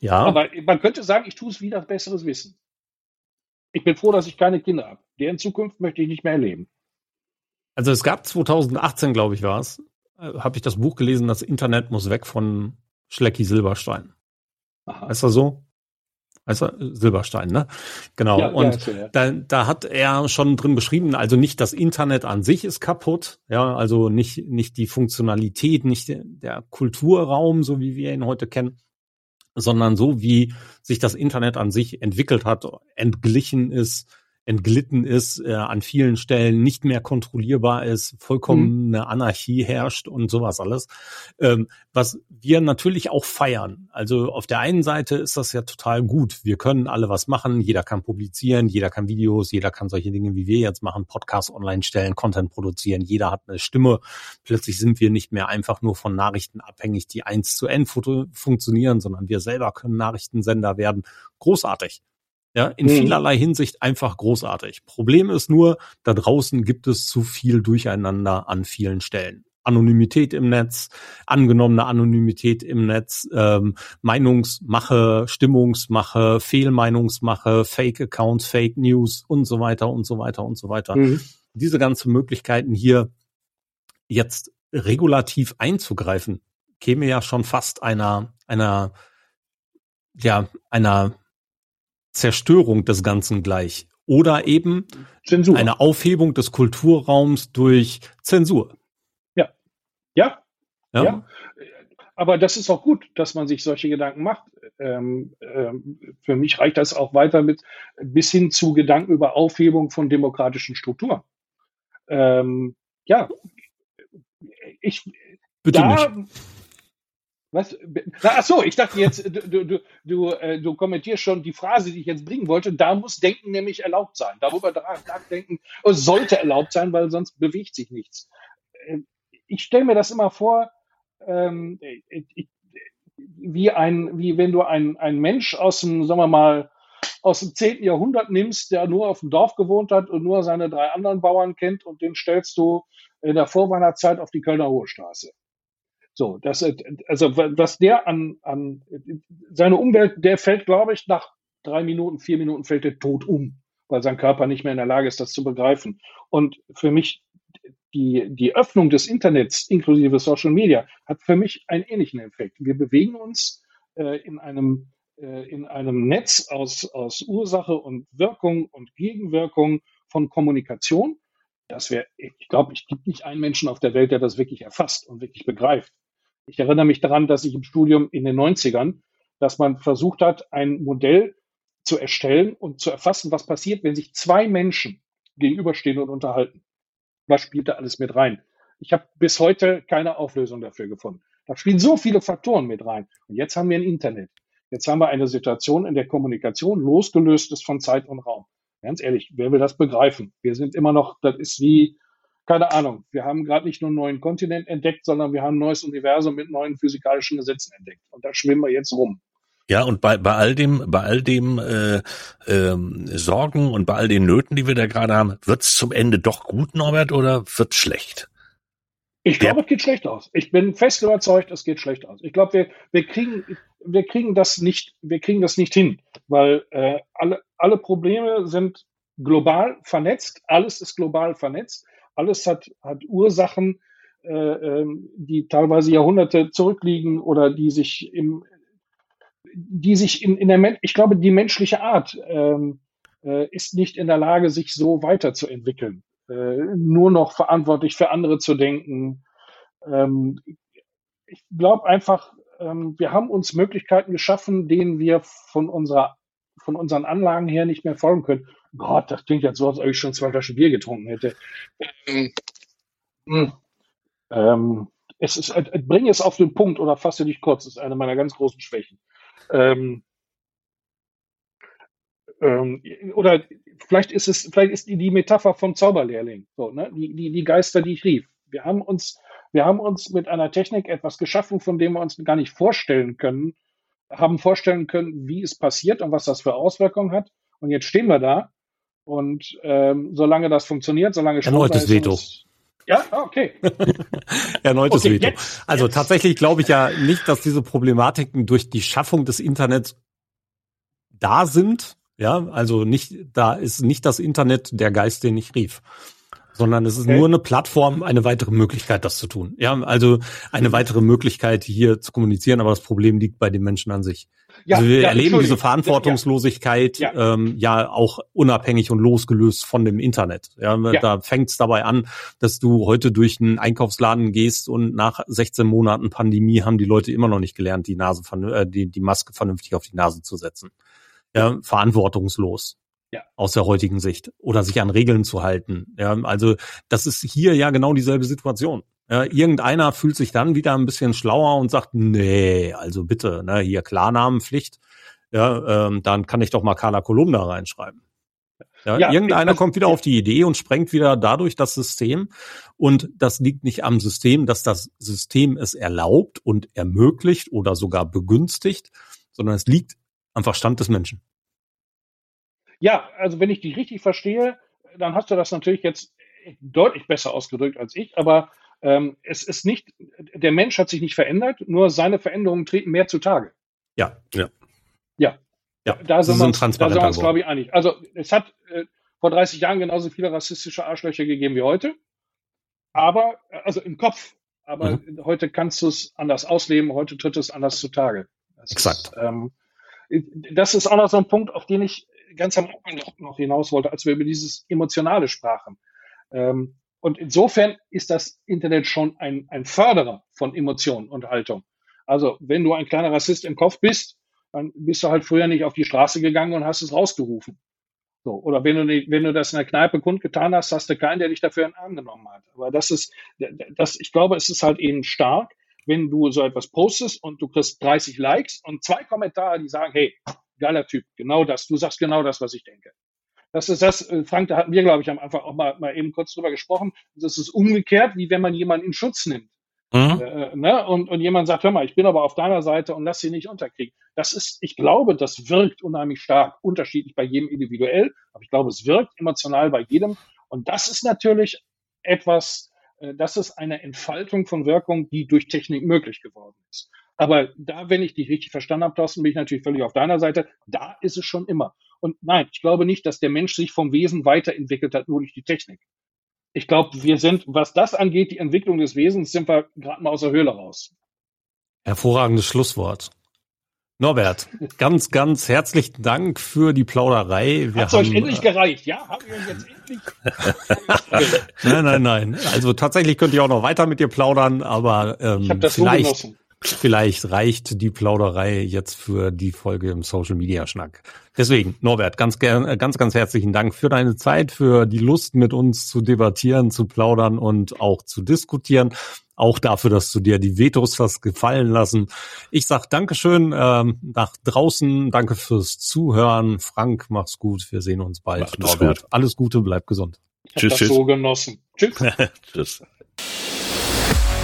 Ja. Aber man könnte sagen, ich tue es wieder besseres Wissen. Ich bin froh, dass ich keine Kinder habe. Deren Zukunft möchte ich nicht mehr erleben. Also es gab 2018, glaube ich, war es, äh, habe ich das Buch gelesen, das Internet muss weg von Schlecki Silberstein. Aha. Ist das so? Also Silberstein, ne? Genau. Ja, und ja, da, da hat er schon drin beschrieben, also nicht das Internet an sich ist kaputt, ja, also nicht, nicht die Funktionalität, nicht der, der Kulturraum, so wie wir ihn heute kennen, sondern so wie sich das Internet an sich entwickelt hat, entglichen ist, entglitten ist, äh, an vielen Stellen nicht mehr kontrollierbar ist, vollkommene mhm. Anarchie herrscht und sowas alles. Ähm, was wir natürlich auch feiern. Also auf der einen Seite ist das ja total gut. Wir können alle was machen, jeder kann publizieren, jeder kann Videos, jeder kann solche Dinge wie wir jetzt machen, Podcasts online stellen, Content produzieren, jeder hat eine Stimme. Plötzlich sind wir nicht mehr einfach nur von Nachrichten abhängig, die eins zu N funktionieren, sondern wir selber können Nachrichtensender werden. Großartig. Ja, in mhm. vielerlei Hinsicht einfach großartig. Problem ist nur, da draußen gibt es zu viel Durcheinander an vielen Stellen. Anonymität im Netz, angenommene Anonymität im Netz, ähm, Meinungsmache, Stimmungsmache, Fehlmeinungsmache, Fake-Accounts, Fake News und so weiter und so weiter und so weiter. Mhm. Diese ganzen Möglichkeiten hier jetzt regulativ einzugreifen, käme ja schon fast einer, einer, ja, einer Zerstörung des Ganzen gleich. Oder eben Zensur. eine Aufhebung des Kulturraums durch Zensur. Ja. Ja. Ja. ja. Aber das ist auch gut, dass man sich solche Gedanken macht. Ähm, ähm, für mich reicht das auch weiter mit bis hin zu Gedanken über Aufhebung von demokratischen Strukturen. Ähm, ja, ich Bitte da, nicht. Was? Ach so, ich dachte jetzt, du, du, du, äh, du kommentierst schon die Phrase, die ich jetzt bringen wollte. Da muss Denken nämlich erlaubt sein. Darüber nachdenken sollte erlaubt sein, weil sonst bewegt sich nichts. Äh, ich stelle mir das immer vor, ähm, wie ein, wie wenn du ein, ein Mensch aus dem, sagen wir mal, aus dem 10. Jahrhundert nimmst, der nur auf dem Dorf gewohnt hat und nur seine drei anderen Bauern kennt und den stellst du in der Vorweinerzeit auf die Kölner Hohe Straße. So, das, also was der an, an seine Umwelt, der fällt, glaube ich, nach drei Minuten, vier Minuten fällt er tot um, weil sein Körper nicht mehr in der Lage ist, das zu begreifen. Und für mich die, die Öffnung des Internets inklusive Social Media hat für mich einen ähnlichen Effekt. Wir bewegen uns äh, in einem äh, in einem Netz aus, aus Ursache und Wirkung und Gegenwirkung von Kommunikation. Das wäre, ich glaube, es gibt nicht einen Menschen auf der Welt, der das wirklich erfasst und wirklich begreift. Ich erinnere mich daran, dass ich im Studium in den 90ern, dass man versucht hat, ein Modell zu erstellen und zu erfassen, was passiert, wenn sich zwei Menschen gegenüberstehen und unterhalten. Was spielt da alles mit rein? Ich habe bis heute keine Auflösung dafür gefunden. Da spielen so viele Faktoren mit rein. Und jetzt haben wir ein Internet. Jetzt haben wir eine Situation, in der Kommunikation losgelöst ist von Zeit und Raum. Ganz ehrlich, wer will das begreifen? Wir sind immer noch, das ist wie, keine Ahnung, wir haben gerade nicht nur einen neuen Kontinent entdeckt, sondern wir haben ein neues Universum mit neuen physikalischen Gesetzen entdeckt. Und da schwimmen wir jetzt rum. Ja, und bei, bei all dem, bei all dem äh, ähm, Sorgen und bei all den Nöten, die wir da gerade haben, wird's zum Ende doch gut, Norbert, oder wird's schlecht? Ich glaube, es geht schlecht aus. Ich bin fest überzeugt, es geht schlecht aus. Ich glaube, wir, wir kriegen, wir kriegen das nicht, wir kriegen das nicht hin, weil äh, alle, alle Probleme sind global vernetzt. Alles ist global vernetzt. Alles hat, hat Ursachen, äh, ähm, die teilweise Jahrhunderte zurückliegen oder die sich im, die sich in, in der, ich glaube, die menschliche Art ähm, äh, ist nicht in der Lage, sich so weiterzuentwickeln. Äh, nur noch verantwortlich für andere zu denken. Ähm, ich glaube einfach, ähm, wir haben uns Möglichkeiten geschaffen, denen wir von unserer von unseren Anlagen her nicht mehr folgen können. Gott, das klingt jetzt so, als ob ich schon zwei Flaschen Bier getrunken hätte. Ähm, hm. ähm, es ist, äh, bring es auf den Punkt oder fasse dich kurz, ist eine meiner ganz großen Schwächen. Ähm, ähm, oder vielleicht ist es, vielleicht ist die, die Metapher vom Zauberlehrling, so, ne? die, die, die Geister, die ich rief. Wir haben uns, wir haben uns mit einer Technik etwas geschaffen, von dem wir uns gar nicht vorstellen können, haben vorstellen können, wie es passiert und was das für Auswirkungen hat. Und jetzt stehen wir da. Und ähm, solange das funktioniert, solange Erneutes Veto. Ja, ah, okay. Erneutes okay, Veto. Jetzt, also jetzt. tatsächlich glaube ich ja nicht, dass diese Problematiken durch die Schaffung des Internets da sind. Ja, also nicht, da ist nicht das Internet der Geist, den ich rief sondern es ist okay. nur eine Plattform, eine weitere Möglichkeit, das zu tun. Ja, also eine weitere Möglichkeit, hier zu kommunizieren, aber das Problem liegt bei den Menschen an sich. Ja, also wir ja, erleben diese Verantwortungslosigkeit ja. Ähm, ja auch unabhängig und losgelöst von dem Internet. Ja, ja. da fängt es dabei an, dass du heute durch einen Einkaufsladen gehst und nach 16 Monaten Pandemie haben die Leute immer noch nicht gelernt, die Nase äh, die, die Maske vernünftig auf die Nase zu setzen. Ja, verantwortungslos. Ja. Aus der heutigen Sicht. Oder sich an Regeln zu halten. Ja, also das ist hier ja genau dieselbe Situation. Ja, irgendeiner fühlt sich dann wieder ein bisschen schlauer und sagt, nee, also bitte, ne, hier Klarnamenpflicht, ja, ähm, dann kann ich doch mal Carla Kolumna reinschreiben. Ja, ja, irgendeiner kommt wieder auf die Idee und sprengt wieder dadurch das System. Und das liegt nicht am System, dass das System es erlaubt und ermöglicht oder sogar begünstigt, sondern es liegt am Verstand des Menschen. Ja, also wenn ich dich richtig verstehe, dann hast du das natürlich jetzt deutlich besser ausgedrückt als ich, aber ähm, es ist nicht, der Mensch hat sich nicht verändert, nur seine Veränderungen treten mehr zutage. Ja, ja. Ja. Ja, da sind wir uns, da sind wir uns glaube ich, einig. Also es hat äh, vor 30 Jahren genauso viele rassistische Arschlöcher gegeben wie heute, aber, also im Kopf, aber mhm. heute kannst du es anders ausleben, heute tritt es anders zutage. Das Exakt. Ist, ähm, das ist auch noch so ein Punkt, auf den ich ganz am Anfang noch hinaus wollte, als wir über dieses Emotionale sprachen. Ähm, und insofern ist das Internet schon ein, ein Förderer von Emotionen und Haltung. Also wenn du ein kleiner Rassist im Kopf bist, dann bist du halt früher nicht auf die Straße gegangen und hast es rausgerufen. So, oder wenn du, wenn du das in der Kneipe kundgetan hast, hast du keinen, der dich dafür in Arm genommen hat. Aber das ist, das, ich glaube, es ist halt eben stark, wenn du so etwas postest und du kriegst 30 Likes und zwei Kommentare, die sagen, hey, geiler Typ, genau das, du sagst genau das, was ich denke. Das ist das, äh, Frank, da hatten wir, glaube ich, am Anfang auch mal, mal eben kurz drüber gesprochen. Das ist umgekehrt, wie wenn man jemanden in Schutz nimmt. Mhm. Äh, ne? und, und jemand sagt, hör mal, ich bin aber auf deiner Seite und lass sie nicht unterkriegen. Das ist, ich glaube, das wirkt unheimlich stark, unterschiedlich bei jedem individuell, aber ich glaube, es wirkt emotional bei jedem. Und das ist natürlich etwas, äh, das ist eine Entfaltung von Wirkung, die durch Technik möglich geworden ist. Aber da, wenn ich dich richtig verstanden habe, Thorsten, bin ich natürlich völlig auf deiner Seite. Da ist es schon immer. Und nein, ich glaube nicht, dass der Mensch sich vom Wesen weiterentwickelt hat, nur durch die Technik. Ich glaube, wir sind, was das angeht, die Entwicklung des Wesens, sind wir gerade mal aus der Höhle raus. Hervorragendes Schlusswort. Norbert, ganz, ganz herzlichen Dank für die Plauderei. Hat es euch endlich gereicht, ja? Haben wir uns jetzt endlich? nein, nein, nein. Also tatsächlich könnt ihr auch noch weiter mit dir plaudern, aber ähm, ich habe das vielleicht, so. Vielleicht reicht die Plauderei jetzt für die Folge im Social Media Schnack. Deswegen, Norbert, ganz äh, ganz, ganz herzlichen Dank für deine Zeit, für die Lust mit uns zu debattieren, zu plaudern und auch zu diskutieren. Auch dafür, dass du dir die Vetos hast gefallen lassen. Ich sag Dankeschön ähm, nach draußen. Danke fürs Zuhören. Frank, mach's gut. Wir sehen uns bald. Norbert, gut. alles Gute, bleib gesund. Ich tschüss, das tschüss. so genossen. Tschüss. tschüss.